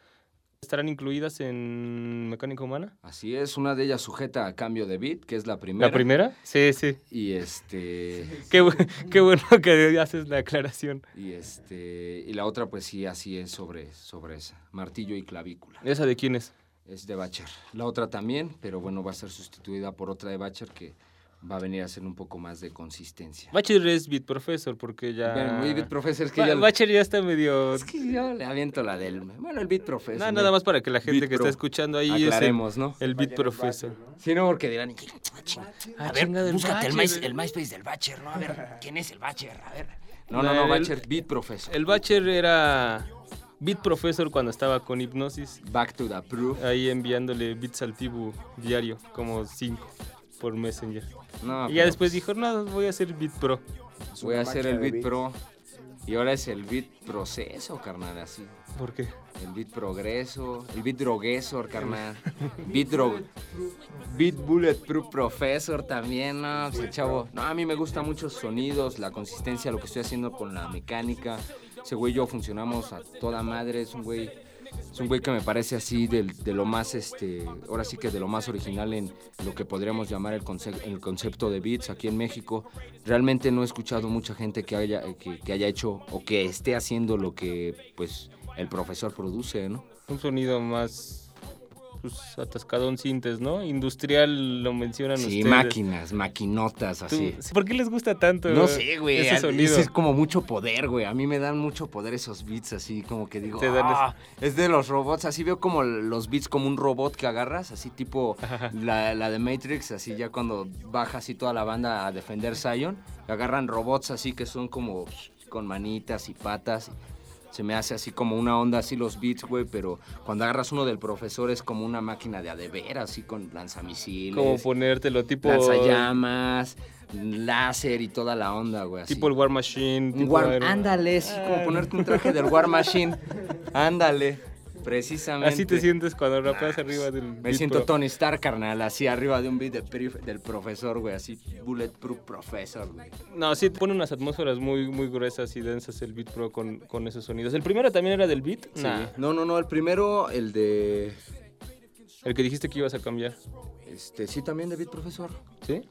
estarán incluidas en Mecánica Humana. Así es, una de ellas sujeta a cambio de beat, que es la primera. ¿La primera? Sí, sí. Y este. Qué, bu- qué bueno que haces la aclaración. Y este. Y la otra, pues sí, así es sobre, sobre esa. Martillo y clavícula. ¿Esa de quién es? Es de Bacher. La otra también, pero bueno, va a ser sustituida por otra de Bacher que va a venir a ser un poco más de consistencia. Bacher es Beat Professor porque ya... Bueno, muy beat professor es que Ba- ya. Bacher ya está medio... Es que yo le aviento la del. Bueno, el beat professor. No, ¿no? nada más para que la gente Beat que Pro. está escuchando ahí Aclaremos, es ¿no? el, el Beat Professor. Sí, no, porque dirán. Ah, A ver, búscate el, Bacher. My- el MySpace del Bacher, ¿no? A ver, ¿quién es el Bacher? A ver. No, No, no, no, el- Bacher, beat professor. El Bacher era Beat Professor cuando estaba con Hipnosis, Back to the proof. ahí enviándole beats al Tibu diario, como 5 por Messenger. No, y ya después pues, dijo, no, voy a hacer Beat Pro. Voy a hacer el beat beats. pro. Y ahora es el beat proceso, carnal, así. ¿Por qué? El beat progreso, el beat droguesor, carnal. Beat drog... Beat bulletproof professor también, ¿no? Pues chavo... No, a mí me gustan muchos sonidos, la consistencia, lo que estoy haciendo con la mecánica. Ese güey y yo funcionamos a toda madre, es un güey... Es un güey que me parece así de, lo más, este, ahora sí que de lo más original en lo que podríamos llamar el, conce- el concepto de beats aquí en México. Realmente no he escuchado mucha gente que haya, que, que haya hecho o que esté haciendo lo que, pues, el profesor produce, ¿no? Un sonido más pues, atascadón sintes, ¿no? Industrial lo mencionan Sí, ustedes. máquinas, maquinotas, así. ¿Por qué les gusta tanto No sé, güey. ese sonido? ese es como mucho poder, güey. A mí me dan mucho poder esos beats, así como que digo, Te dan "Ah, es de los robots. Así veo como los beats como un robot que agarras, así tipo la, la de Matrix, así ya cuando baja así toda la banda a defender Zion, agarran robots así que son como con manitas y patas. Se me hace así como una onda así los beats, güey, pero cuando agarras uno del profesor es como una máquina de adever, así con lanzamisiles Como ponértelo tipo... lanzallamas, láser y toda la onda, güey. así. Tipo el War Machine. Tipo War-. Ándale, así como ponerte un traje del War Machine. Ándale, precisamente. Así te sientes cuando rapeas arriba del. Me Beat siento Pro. Tony Stark, carnal, así arriba de un beat del, profesor, güey, así Bulletproof Professor, güey. No, sí, pone unas atmósferas muy, muy gruesas y densas el Beat Pro con, con esos sonidos. ¿El primero también era del Beat? Sí. Nah, No, no, no, el primero, el de... el que dijiste que ibas a cambiar. Este, sí, también de beat profesor. ¿Sí?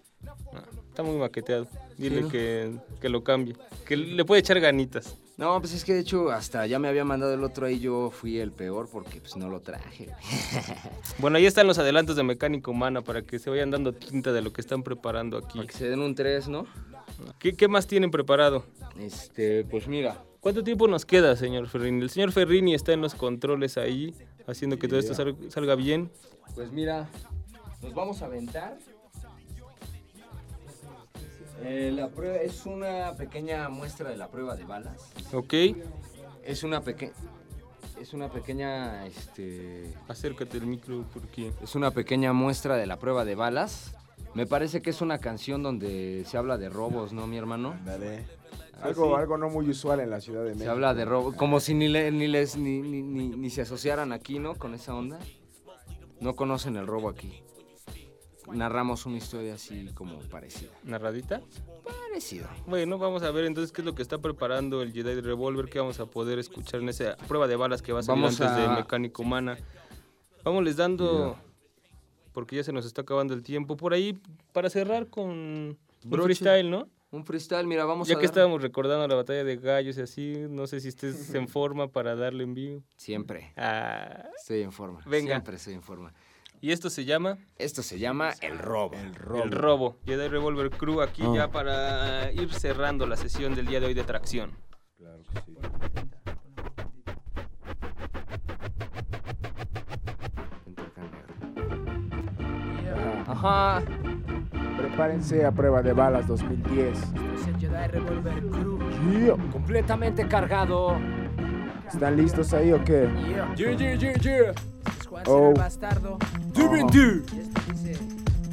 Está muy maqueteado. Dile ¿no? que, que lo cambie. Que le puede echar ganitas. No, pues es que de hecho hasta ya me había mandado el otro ahí, yo fui el peor porque pues no lo traje. Bueno, ahí están los adelantos de Mecánica Humana para que se vayan dando tinta de lo que están preparando aquí. Para que se den un 3, ¿no? ¿Qué, qué más tienen preparado? Este, pues mira, ¿Cuánto tiempo nos queda, señor Ferrini? El señor Ferrini está en los controles ahí, haciendo que todo esto sal- salga bien. pues mira, nos vamos a aventar. Eh, la prueba es una pequeña muestra de la prueba de balas. ¿Ok? Es una pequeña es una pequeña este Acércate el micro porque... es una pequeña muestra de la prueba de balas. Me parece que es una canción donde se habla de robos, ¿no, mi hermano? Dale. Algo, algo no muy usual en la Ciudad de México. Se habla de robos, como si ni, le- ni les ni, ni, ni- ni se asociaran aquí, ¿no? Con esa onda. No conocen el robo aquí. Narramos una historia así como parecida. ¿Narradita? Parecido. Bueno, vamos a ver entonces qué es lo que está preparando el Jedi Revolver que vamos a poder escuchar en esa prueba de balas que va a salir Vamos antes de a- Mecánica Humana. Vamos les dando, porque ya se nos está acabando el tiempo. Por ahí, para cerrar con un freestyle, ¿no? Un freestyle, mira, vamos Ya a que dar- estábamos recordando la batalla de gallos y así, no sé si estés en forma para darle en vivo. Siempre. Ah, Estoy en forma. Venga. Siempre estoy en forma. Y esto se llama Esto se llama el robo. El robo. El Robo. Jedi Revolver Crew aquí Ah. ya para ir cerrando la sesión del día de hoy de tracción. Claro que sí. Ajá. Ajá. Prepárense a prueba de balas 2010. Es el Jedi Revolver Crew. Yeah. Completamente cargado. ¿Están listos ahí o qué? Yeah. Yeah, yeah, yeah, yeah. Es Juan Oh. el bastardo. DVD. Y esto dice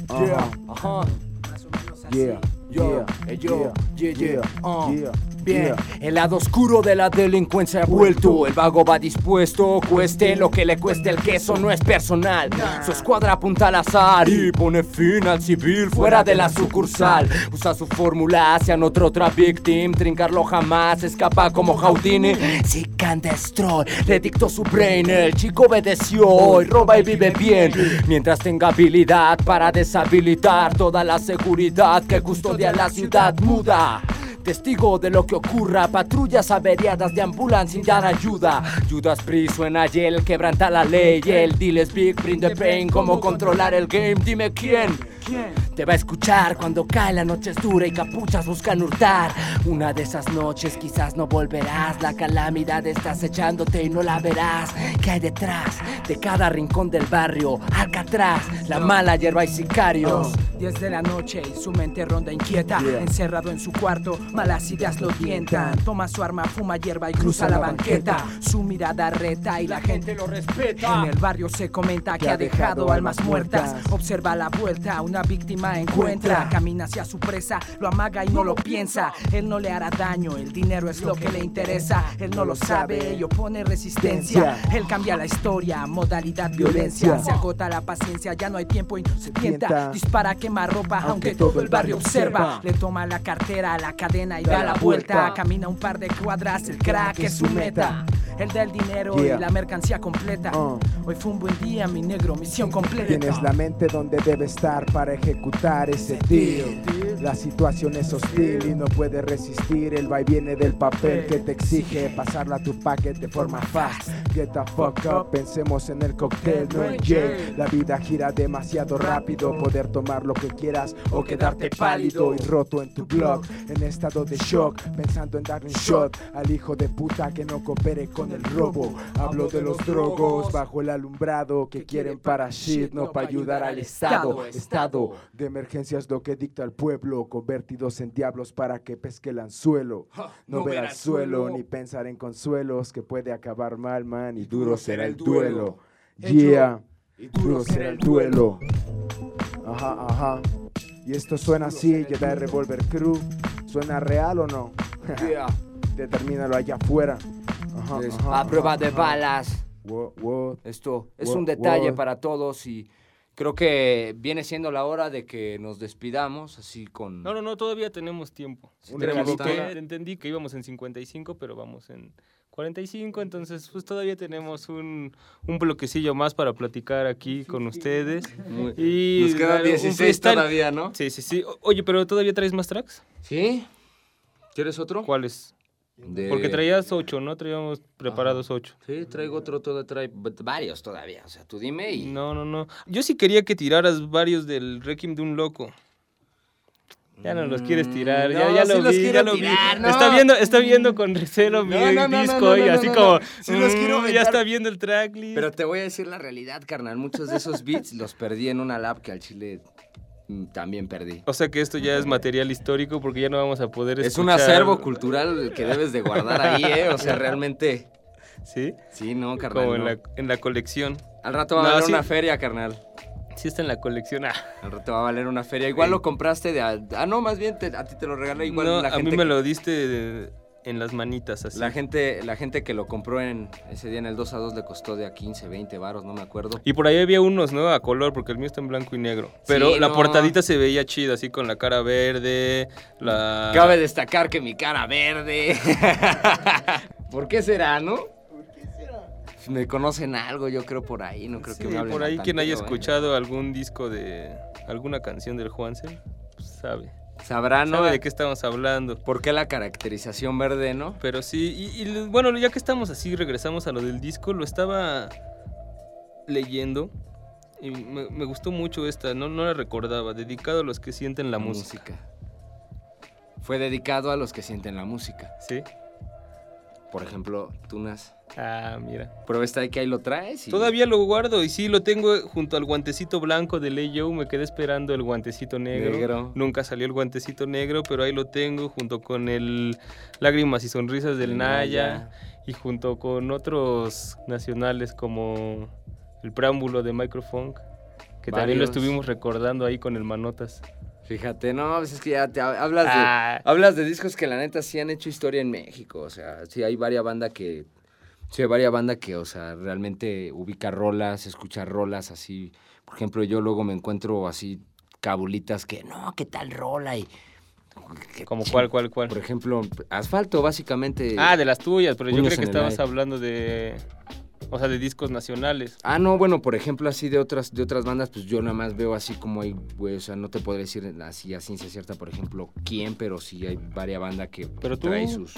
Ajá. Ajá. más o menos así. Yeah. Yo, yeah, yo, yeah, yeah, uh. yeah, Bien, el lado oscuro de la delincuencia ha vuelto. El vago va dispuesto, cueste lo que le cueste el queso, no es personal. Su escuadra apunta al azar y pone fin al civil fuera de la sucursal. Usa su fórmula hacia otra otra victim. Trincarlo jamás, escapa como Houdini. Seek and destroy, le dictó su brain. El chico obedeció y roba y vive bien. Mientras tenga habilidad para deshabilitar toda la seguridad que custodia la ciudad muda. Testigo de lo que ocurra, patrullas averiadas deambulan sin dar ayuda. Judas Priest suena y él quebranta la ley. El deal es big, bring the pain. Cómo controlar el game, dime quién. Te va a escuchar cuando cae la noche es dura y capuchas buscan hurtar. Una de esas noches quizás no volverás. La calamidad está acechándote y no la verás. ¿Qué hay detrás de cada rincón del barrio? Alcatraz, la mala hierba y sicarios. 10 de la noche y su mente ronda inquieta. Yeah. Encerrado en su cuarto, malas ideas lo tientan. Toma su arma, fuma hierba y cruza la banqueta. Su mirada reta y la gente lo respeta. En el barrio se comenta que ha dejado almas muertas. Observa la vuelta, una víctima encuentra. Camina hacia su presa, lo amaga y no lo piensa. Él no le hará daño, el dinero es lo que le interesa. Él no lo sabe y opone resistencia. Él cambia la historia, modalidad violencia. Se agota la paciencia, ya no hay tiempo y no se tienta. Dispara, quema ropa, aunque todo el barrio observa. Le toma la cartera, la cadena y da la vuelta. Camina un par de cuadras, el crack es su meta. El del dinero Yeah. y la mercancía completa. Uh. Hoy fue un buen día, mi negro, misión completa. Tienes la mente donde debe estar para ejecutar ese deal. La situación es hostil y no puedes resistir el viene del papel que te exige pasarla a tu paquete de forma fast. Get the fuck up, pensemos en el cóctel, no en Jay. La vida gira demasiado rápido, poder tomar lo que quieras o quedarte pálido y roto en tu blog, en estado de shock, pensando en darle un shot al hijo de puta que no coopere con el robo. Hablo de los drogos bajo el alumbrado que quieren para shit, no para ayudar al Estado. Estado de emergencia es lo que dicta el pueblo, convertidos en diablos para que pesque el anzuelo. No ver al suelo ni pensar en consuelos que puede acabar mal, man, y duro será el duelo. Yeah, y duro será el duelo. Ajá, ajá. Y esto suena así, Jedi Revolver Crew. ¿Suena real o no? Yeah. Determínalo allá afuera. Ajá, Es ajá, a prueba ajá, de ajá. balas. What, what? Esto es Wo- un detalle para todos y creo que viene siendo la hora de que nos despidamos así con... No, no, no, todavía tenemos tiempo. Si Una te equivoqué, bastante. entendí que íbamos en 55, pero vamos en 45, entonces pues todavía tenemos un, un bloquecillo más para platicar aquí con ustedes. Muy- Y Nos quedan dar un 16 freestyle. todavía, ¿no? Sí, sí, sí. O- Oye, pero ¿todavía traes más tracks? ¿Sí? ¿Quieres otro? ¿Cuáles? De- Porque traías 8, ¿no? Traíamos preparados 8. Sí, traigo otro, todo, trae varios todavía. O sea, tú dime y... No, no, no. Yo sí quería que tiraras varios del Requiem de un loco. Ya no los quieres tirar, ya, Mm, no, ya sí lo los vi, quiero ya lo tirar, vi. no. Está viendo, está viendo con recelo mi No, disco no, no, y así no, como no. Sí los "Mm, quiero ya aventar". está viendo el tracklist. Pero te voy a decir la realidad, carnal. Muchos de esos beats los perdí en una lab que al chile mm, también perdí. O sea que esto ya es material histórico porque ya no vamos a poder Es un escuchar- acervo cultural que debes de guardar ahí, ¿eh? O sea, realmente... ¿Sí? Sí, no, carnal. Como en no. la, en la colección. Al rato va a sí. una feria, carnal. Sí está en la colección. Ah, Al rato va a valer una feria. Igual lo compraste de... a- Ah, no, más bien te- a ti te lo regalé. Igual no, la a gente... mí me lo diste de- en las manitas así. La gente, la gente que lo compró en ese día en el 2 a 2 le costó de a 15, 20 varos, no me acuerdo. Y por ahí había unos, ¿no? A color, porque el mío está en blanco y negro. Pero Sí, la no. portadita se veía chida, así con la cara verde, la... Cabe destacar que mi cara verde. ¿Por qué será, no? Me conocen algo, yo creo por ahí, no creo Sí, que me hablen por ahí quien haya escuchado algún disco de alguna canción del Juancel, pues sabe. Sabrá, ¿no? Sabe de qué estamos hablando. ¿Por qué la caracterización verde, no? Pero sí, y, y, bueno, ya que estamos así, regresamos a lo del disco, lo estaba leyendo y me, me gustó mucho esta, no, no la recordaba, dedicado a los que sienten la, música. Fue dedicado a los que sienten la música. ¿Sí? Por ejemplo, Tunas. Ah, mira. Prueba está ahí que ahí lo traes. y- Todavía lo guardo y sí, lo tengo junto al guantecito blanco de Ley Joe. Me quedé esperando el guantecito negro. Negro. Nunca salió el guantecito negro, pero ahí lo tengo junto con el Lágrimas y Sonrisas del El Naya. Naya. Y junto con otros nacionales como el preámbulo de Microfunk. Que también lo estuvimos recordando ahí con el Manotas. Fíjate, no, pues es que ya te ha- hablas de, Ah. hablas de discos que la neta sí han hecho historia en México. O sea, sí hay varias bandas que. Sí hay varias bandas que, o sea, realmente ubica rolas, escucha rolas así. Por ejemplo, yo luego me encuentro así cabulitas que no, ¿qué tal rola? Y. Como cuál, cuál, cuál. Por ejemplo, asfalto, básicamente. Ah, de las tuyas, pero yo creo que estabas hablando de. O sea, de discos nacionales. Ah, no, bueno, por ejemplo, así de otras, de otras bandas, pues yo nada más veo así como hay, güey, o sea, no te podré decir así a ciencia cierta, por ejemplo, quién, pero sí hay varias bandas que Pero tú- trae sus...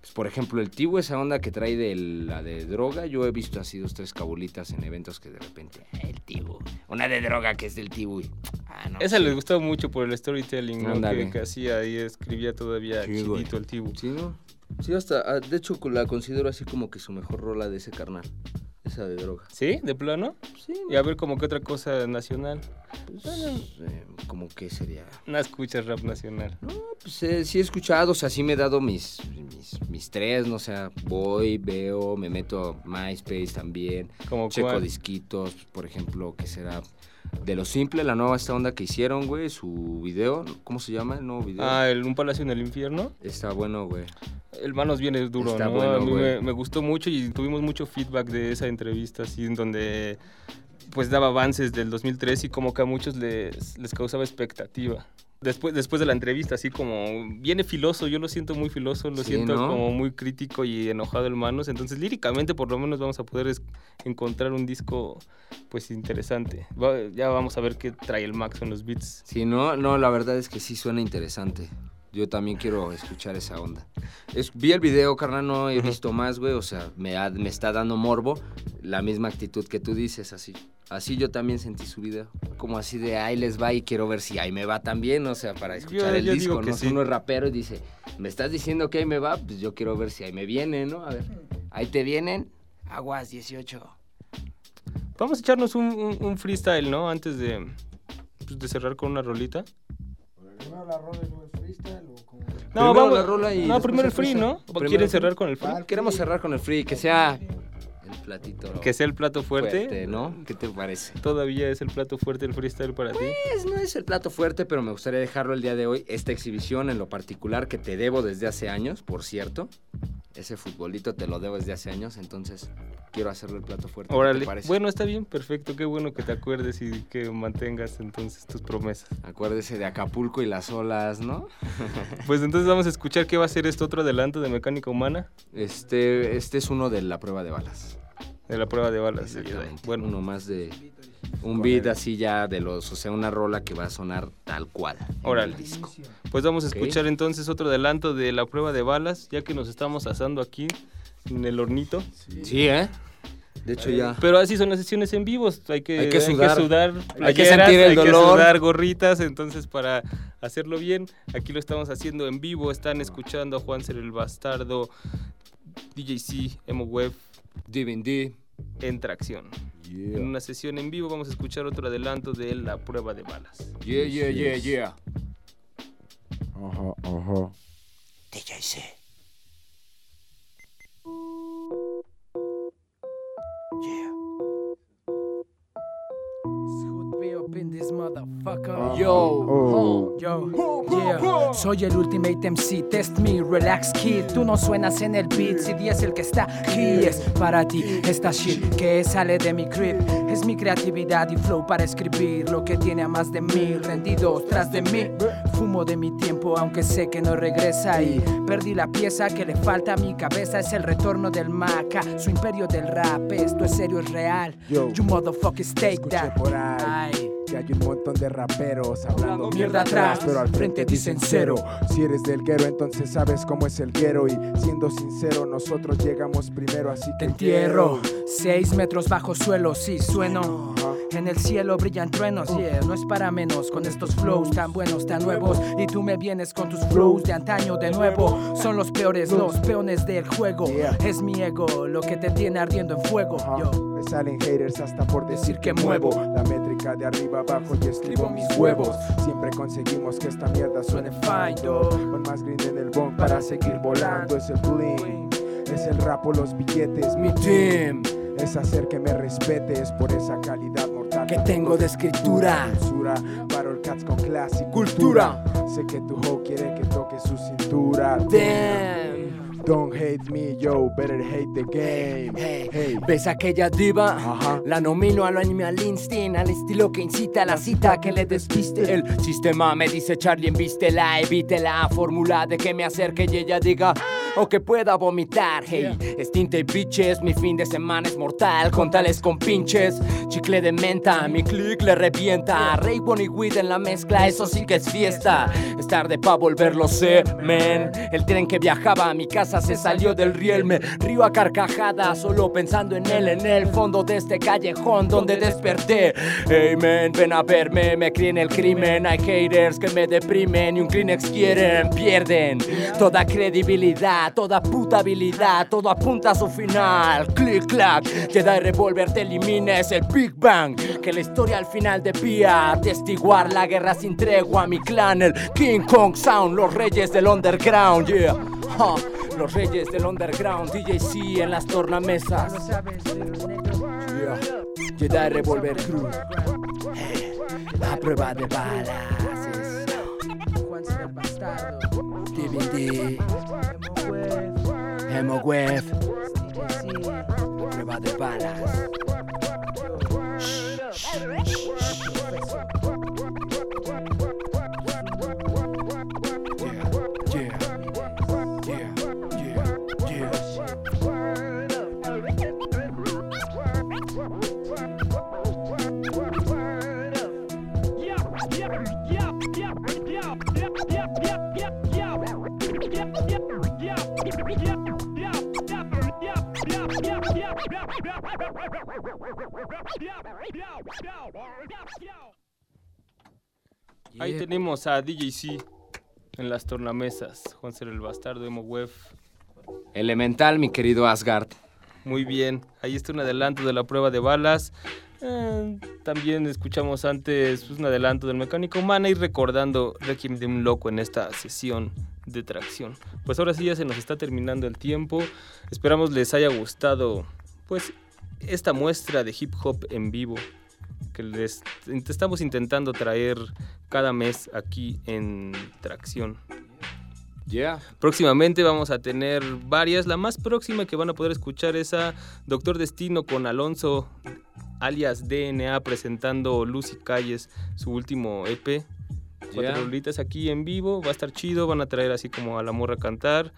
Pues, por ejemplo, el Tibu, esa onda que trae de la de droga, yo he visto así dos, tres cabulitas en eventos que de repente, "Eh, el Tibu, una de droga que es del Tibu. Ah, no, Esa sí. les gustaba mucho por el storytelling ¿no? Que, que hacía y escribía todavía Sí, güey. chidito el tibu. Sí, ¿no? Sí, hasta, ah, de hecho la considero así como que su mejor rola de ese carnal, esa de droga. ¿Sí? ¿De plano? Sí, Y a ver como que otra cosa nacional. pues, eh, como que sería... No escuchas rap nacional. No, pues eh, sí he escuchado, o sea, sí me he dado mis, mis, mis tres, no o sea, voy, veo, me meto a MySpace también, Como checo cuál? disquitos, por ejemplo, que será de lo simple, la nueva esta onda que hicieron, güey, su video, ¿cómo se llama el nuevo video? Ah, el Un Palacio en el Infierno. Está bueno, güey. El Manos viene duro, Está ¿no? bueno, a mí güey. me, me gustó mucho y tuvimos mucho feedback de esa entrevista, así, en donde pues daba avances del 2003 y como que a muchos les, les causaba expectativa. Después, después de la entrevista, así como viene filoso, yo lo siento muy filoso, lo Sí, siento ¿no? como muy crítico y enojado el Manos, entonces líricamente por lo menos vamos a poder encontrar un disco pues interesante. Va- ya vamos a ver qué trae el Max en los beats. Sí, no, no, la verdad es que sí suena interesante. Yo también quiero escuchar esa onda. Es, vi el video, carnal, no he visto más, güey. O sea, me, ha- me está dando morbo. La misma actitud que tú dices, así. Así yo también sentí su video. Como así de ahí les va y quiero ver si ahí me va también. O sea, para escuchar Yo- el yo disco, digo que ¿no? sí. Uno es rapero y dice, me estás diciendo que ahí me va, pues yo quiero ver si ahí me viene, ¿no? A ver, ahí te vienen. Aguas 18. Vamos a echarnos un, un- un freestyle, ¿no? Antes de, pues, de cerrar con una rolita. No, Primero vamos. la rola y no, primero el free. ¿no? ¿Quieren cerrar con el free? Queremos cerrar con el free, que sea el platito. Que sea el plato fuerte. fuerte, ¿no? ¿Qué te parece? Todavía es el plato fuerte el freestyle para ti. Pues no es el plato fuerte, pero me gustaría dejarlo el día de hoy. Esta exhibición en lo particular que te debo desde hace años, por cierto. Ese futbolito te lo debo desde hace años, entonces quiero hacerlo el plato fuerte. ¿qué te Órale. parece? Bueno, está bien, perfecto. Qué bueno que te acuerdes y que mantengas entonces tus promesas. Acuérdese de Acapulco y las olas, ¿no? Pues entonces vamos a escuchar qué va a ser este otro adelanto de mecánica humana Este, este es uno de la prueba de balas. De la prueba de balas. Exactamente. Bueno, uno más de un beat así ya de los, o sea, una rola que va a sonar tal cual. Órale. el disco. pues vamos a escuchar entonces otro adelanto de la prueba de balas, ya que nos estamos asando aquí en el hornito. Sí, ¿eh? De hecho ya. Pero así son las sesiones en vivos. Hay que, Hay que sudar. sudar Hay que sentir el hay que dolor. sudar gorritas. Entonces, para hacerlo bien, aquí lo estamos haciendo en vivo. Están escuchando a Juan Ser el Bastardo, DJC, Emo Web DVD. en tracción. En una sesión en vivo vamos a escuchar otro adelanto de la prueba de balas. Yeah, yeah, yeah, yeah. Ajá, ajá. DJC. Yo. Oh. Yo, yeah, soy el Ultimate MC, test me, relax kid. Tú no suenas en el beat, CD es el que está aquí. Es para ti esta shit que sale de mi crib. Es mi creatividad y flow para escribir lo que tiene a más de mil rendidos tras de mí. Fumo de mi tiempo, aunque sé que no regresa. Y perdí la pieza que le falta a mi cabeza. Es el retorno del Maca, su imperio del rap. Esto es serio, es real. Yo. You motherfuckers take that. por ahí Ay. Hay un montón de raperos hablando mierda atrás, pero al frente dicen cero. Si eres del guero, entonces sabes cómo es el guero. Y siendo sincero, nosotros llegamos primero, así que Te entierro, seis metros bajo suelo, sí sueno. En el cielo brillan truenos, yeah, no es para menos con estos flows tan buenos, tan nuevos. Y tú me vienes con tus flows de antaño de nuevo. Son los peores, los peones del juego. Es mi ego lo que te tiene ardiendo en fuego. Yo. Me salen haters hasta por decir que muevo la métrica de arriba abajo y escribo mis huevos. Siempre conseguimos que esta mierda suene fine. Con más green en el bong para seguir volando. Es el bling, es el rap o los billetes. Mi team es hacer que me respetes por esa calidad Que tengo de escritura. Censura, Battle Cats con clase y cultura. Sé que tu hoe quiere que toque su cintura. Damn. Don't hate me, yo, better hate the game. Hey, Hey. ¿Ves aquella diva? Ajá. La nomino a lo animal instinct, al estilo que incita a la cita que le despiste. El sistema me dice Charlie, envístela, evite la fórmula de que me acerque y ella diga o que pueda vomitar. Hey, estinte y bitches, mi fin de semana es mortal con tales con pinches. Chicle de menta, mi click le revienta. Ray y weed en la mezcla, eso sí que es fiesta. Es tarde pa' volverlo semen. El tren que viajaba a mi casa se salió del riel, me río a carcajadas, solo pensando en él, en el fondo de este callejón donde desperté. Hey man, ven a verme, me crié en el crimen. Hay haters que me deprimen y un Kleenex quieren, pierden toda credibilidad, toda puta habilidad, todo apunta a su final. Click clack, Jedi Revolver te elimina, es el Big Bang. Que la historia al final debía atestiguar la guerra sin tregua. Mi clan, el King Kong Sound, los reyes del underground, yeah. Los reyes del underground, DJC en las tornamesas. Yeah. Jedi Revolver Crew. Eh, A prueba de balas. DVD. Emo Web. Prueba de balas. Ahí tenemos a DJC en las tornamesas. Juan Ser el Bastardo, Emo Web. Elemental, mi querido Asgard. Muy bien, ahí está un adelanto de la prueba de balas. Eh, también escuchamos antes pues, un adelanto del Mecánico Humana y recordando Requiem de un Loco en esta sesión de tracción. Pues ahora sí ya se nos está terminando el tiempo. Esperamos les haya gustado pues esta muestra de hip hop en vivo que les estamos intentando traer cada mes aquí en Tracción. Ya. Próximamente vamos a tener varias. La más próxima que van a poder escuchar es a Doctor Destino con Alonso, alias DNA, presentando Lucy Calles, su último EP. Cuatro rolitas aquí en vivo, va a estar chido. Van a traer así como a la morra a cantar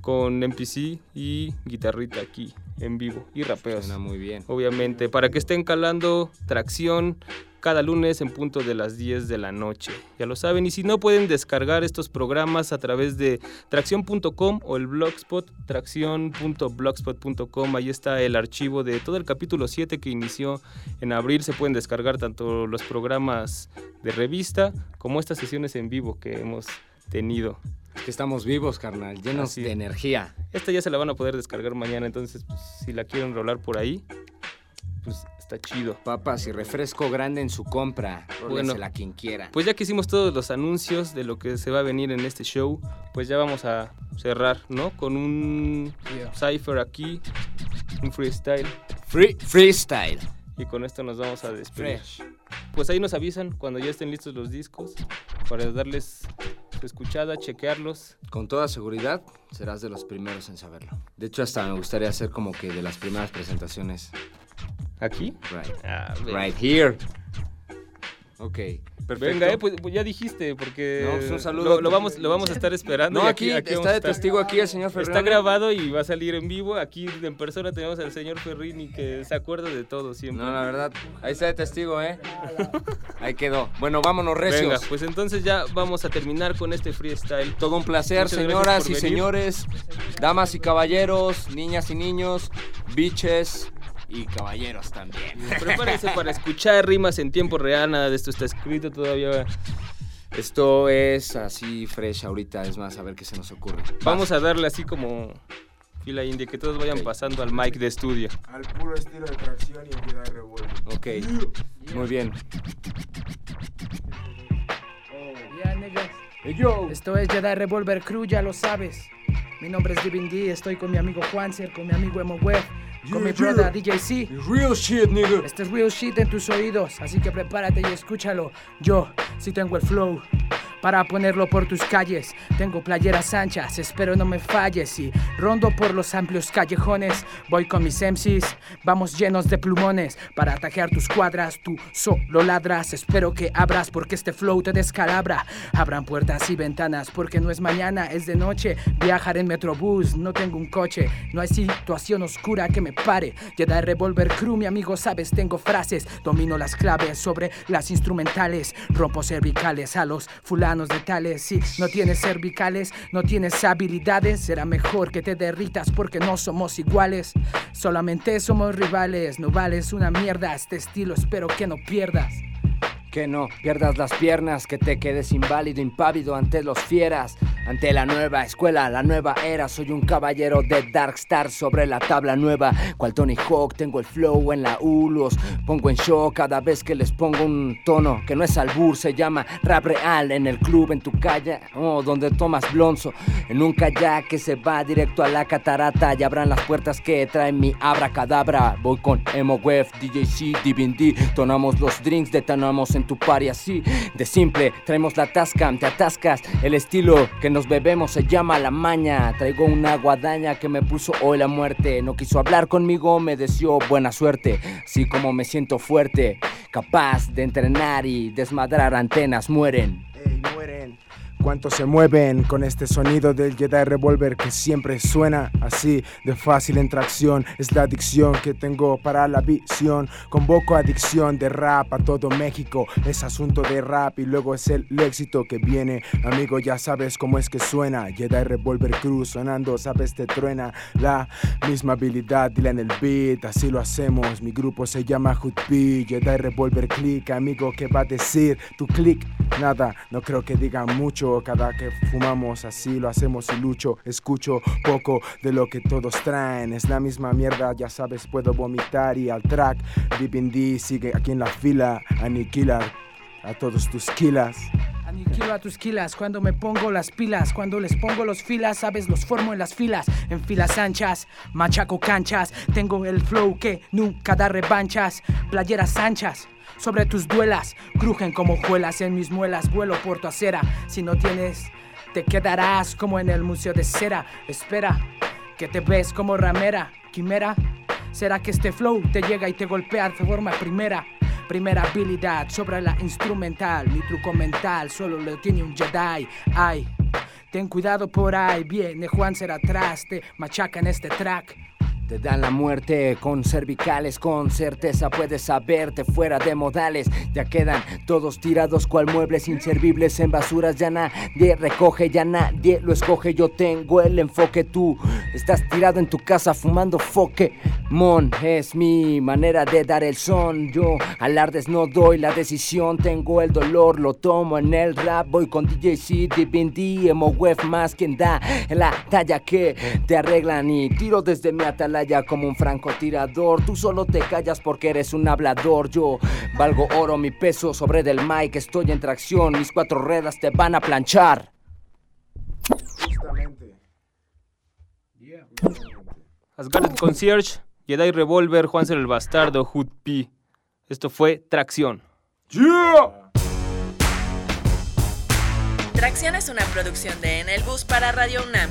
con MPC y guitarrita aquí en vivo y rapeos. Suena muy bien. Obviamente, para que estén calando tracción cada lunes en punto de las 10 de la noche. Ya lo saben, y si no pueden descargar estos programas a través de tracción.com o el blogspot tracción.blogspot.com, ahí está el archivo de todo el capítulo 7 que inició en abril, se pueden descargar tanto los programas de revista como estas sesiones en vivo que hemos tenido. Que estamos vivos, carnal, llenos Así. de energía. Esta ya se la van a poder descargar mañana, entonces pues, si la quieren rolar por ahí, pues está chido. Papas y refresco grande en su compra. Bueno. Bueno. quien quiera. Pues ya que hicimos todos los anuncios de lo que se va a venir en este show, pues ya vamos a cerrar, ¿no? Con un cipher aquí, un freestyle. Free, freestyle. Y con esto nos vamos a despedir. Fresh. Pues ahí nos avisan cuando ya estén listos los discos para darles su escuchada, chequearlos. Con toda seguridad, serás de los primeros en saberlo. De hecho, hasta me gustaría hacer como que de las primeras presentaciones. ¿Aquí? Right. Ah. Right here. Ok, perfecto. Venga, eh, pues, pues ya dijiste, porque No, pues un saludo. Lo, lo vamos, lo vamos a estar esperando. No, y aquí, está de testigo aquí el señor Ferrari. Está grabado y va a salir en vivo. Aquí en persona tenemos al señor Ferrini que se acuerda de todo siempre. No, la verdad, ahí está de testigo, ¿eh? Ahí quedó. Bueno, vámonos recios. Venga, pues entonces ya vamos a terminar con este freestyle. Todo un placer, Muchas señoras y venir. señores, damas y caballeros, niñas y niños, biches y caballeros también. Prepárense para escuchar rimas en tiempo real. Nada de esto está escrito todavía. Esto es así fresh ahorita, es más, a ver qué se nos ocurre. Vamos a darle así como fila india, que todos vayan pasando al mic de estudio. Al puro estilo de tracción y en Jedi Revolver. Ok, muy bien. Ya, niggas. Esto es Jedi Revolver Crew, ya lo sabes. Mi nombre es Divin D, estoy con mi amigo Juancer, con mi amigo Emo Web, con mi brother DJ C. Real shit, nigga. Este es real shit en tus oídos, así que prepárate y escúchalo. Yo sí tengo el flow para ponerlo por tus calles. Tengo playeras anchas, espero no me falles. Y rondo por los amplios callejones. Voy con mis MCs, vamos llenos de plumones para atajear tus cuadras. Tú solo ladras, espero que abras porque este flow te descalabra. Abran puertas y ventanas porque no es mañana, es de noche. Viajar en Metrobús, no tengo un coche. No hay situación oscura que me pare. Jedi Revolver Crew, mi amigo, sabes, tengo frases. Domino las claves sobre las instrumentales. Rompo cervicales a los fulanos de tales. Si no tienes cervicales, no tienes habilidades. Será mejor que te derritas porque no somos iguales. Solamente somos rivales. No vales una mierda este estilo, espero que no pierdas. Que no pierdas las piernas, que te quedes inválido, impávido ante los fieras. Ante la nueva escuela, la nueva era, soy un caballero de Darkstar sobre la tabla nueva. Cual Tony Hawk, tengo el flow en la U, los pongo en shock cada vez que les pongo un tono que no es albur, se llama rap real en el club, en tu calle, oh, donde tomas blonzo. En un kayak que se va directo a la catarata y abran las puertas que traen mi abracadabra. Voy con Emo Web, DJC, D, tonamos los drinks, detonamos en tu party así de simple. Traemos la tasca, te atascas. El estilo que nos bebemos se llama la maña. Traigo una guadaña que me puso hoy la muerte. No quiso hablar conmigo, me deseó buena suerte. Así como me siento fuerte, capaz de entrenar y desmadrar antenas, mueren. Mueren. Cuántos se mueven con este sonido del Jedi Revolver que siempre suena así de fácil en tracción. Es la adicción que tengo para la visión. Convoco adicción de rap a todo México. Es asunto de rap y luego es el éxito que viene. Amigo, ya sabes cómo es que suena. Jedi Revolver Cruz sonando, sabes, te truena. La misma habilidad, dile en el beat. Así lo hacemos. Mi grupo se llama Hood B. Jedi Revolver Click. Amigo, ¿qué va a decir tu click? Nada, no creo que digan mucho. Cada que fumamos así lo hacemos y lucho. Escucho poco de lo que todos traen. Es la misma mierda, ya sabes, puedo vomitar. Y al track, D sigue aquí en la fila. Aniquilar a todos tus killas. Aniquilo a tus kilas cuando me pongo las pilas. Cuando les pongo los filas, sabes, los formo en las filas. En filas anchas, machaco canchas. Tengo el flow que nunca da revanchas. Playeras anchas. Sobre tus duelas, crujen como juelas en mis muelas. Vuelo por tu acera. Si no tienes, te quedarás como en el museo de cera. Espera, que te ves como ramera, quimera. ¿Será que este flow te llega y te golpea de forma primera? Primera habilidad sobre la instrumental. Mi truco mental solo lo tiene un Jedi. Ay, ten cuidado por ahí. Viene Juan ser atrás, te machaca en este track. Te dan la muerte con cervicales, con certeza puedes saberte fuera de modales. Ya quedan todos tirados cual muebles inservibles en basuras. Ya nadie recoge, ya nadie lo escoge. Yo tengo el enfoque, tú estás tirado en tu casa fumando foque. Mon es mi manera de dar el son. Yo alardes no doy la decisión, tengo el dolor, lo tomo en el rap. Voy con DJ C, D, Emo Web más quien da la talla que te arreglan y tiro desde mi atalaya como un francotirador. Tú solo te callas porque eres un hablador. Yo valgo oro, mi peso sobre del mic. Estoy en tracción, mis cuatro ruedas te van a planchar. Justamente. Asgard Concierge, Jedi Revolver, Juanser el Bastardo, Hood P. Esto fue Tracción. Tracción es una producción de En el Bus para Radio UNAM.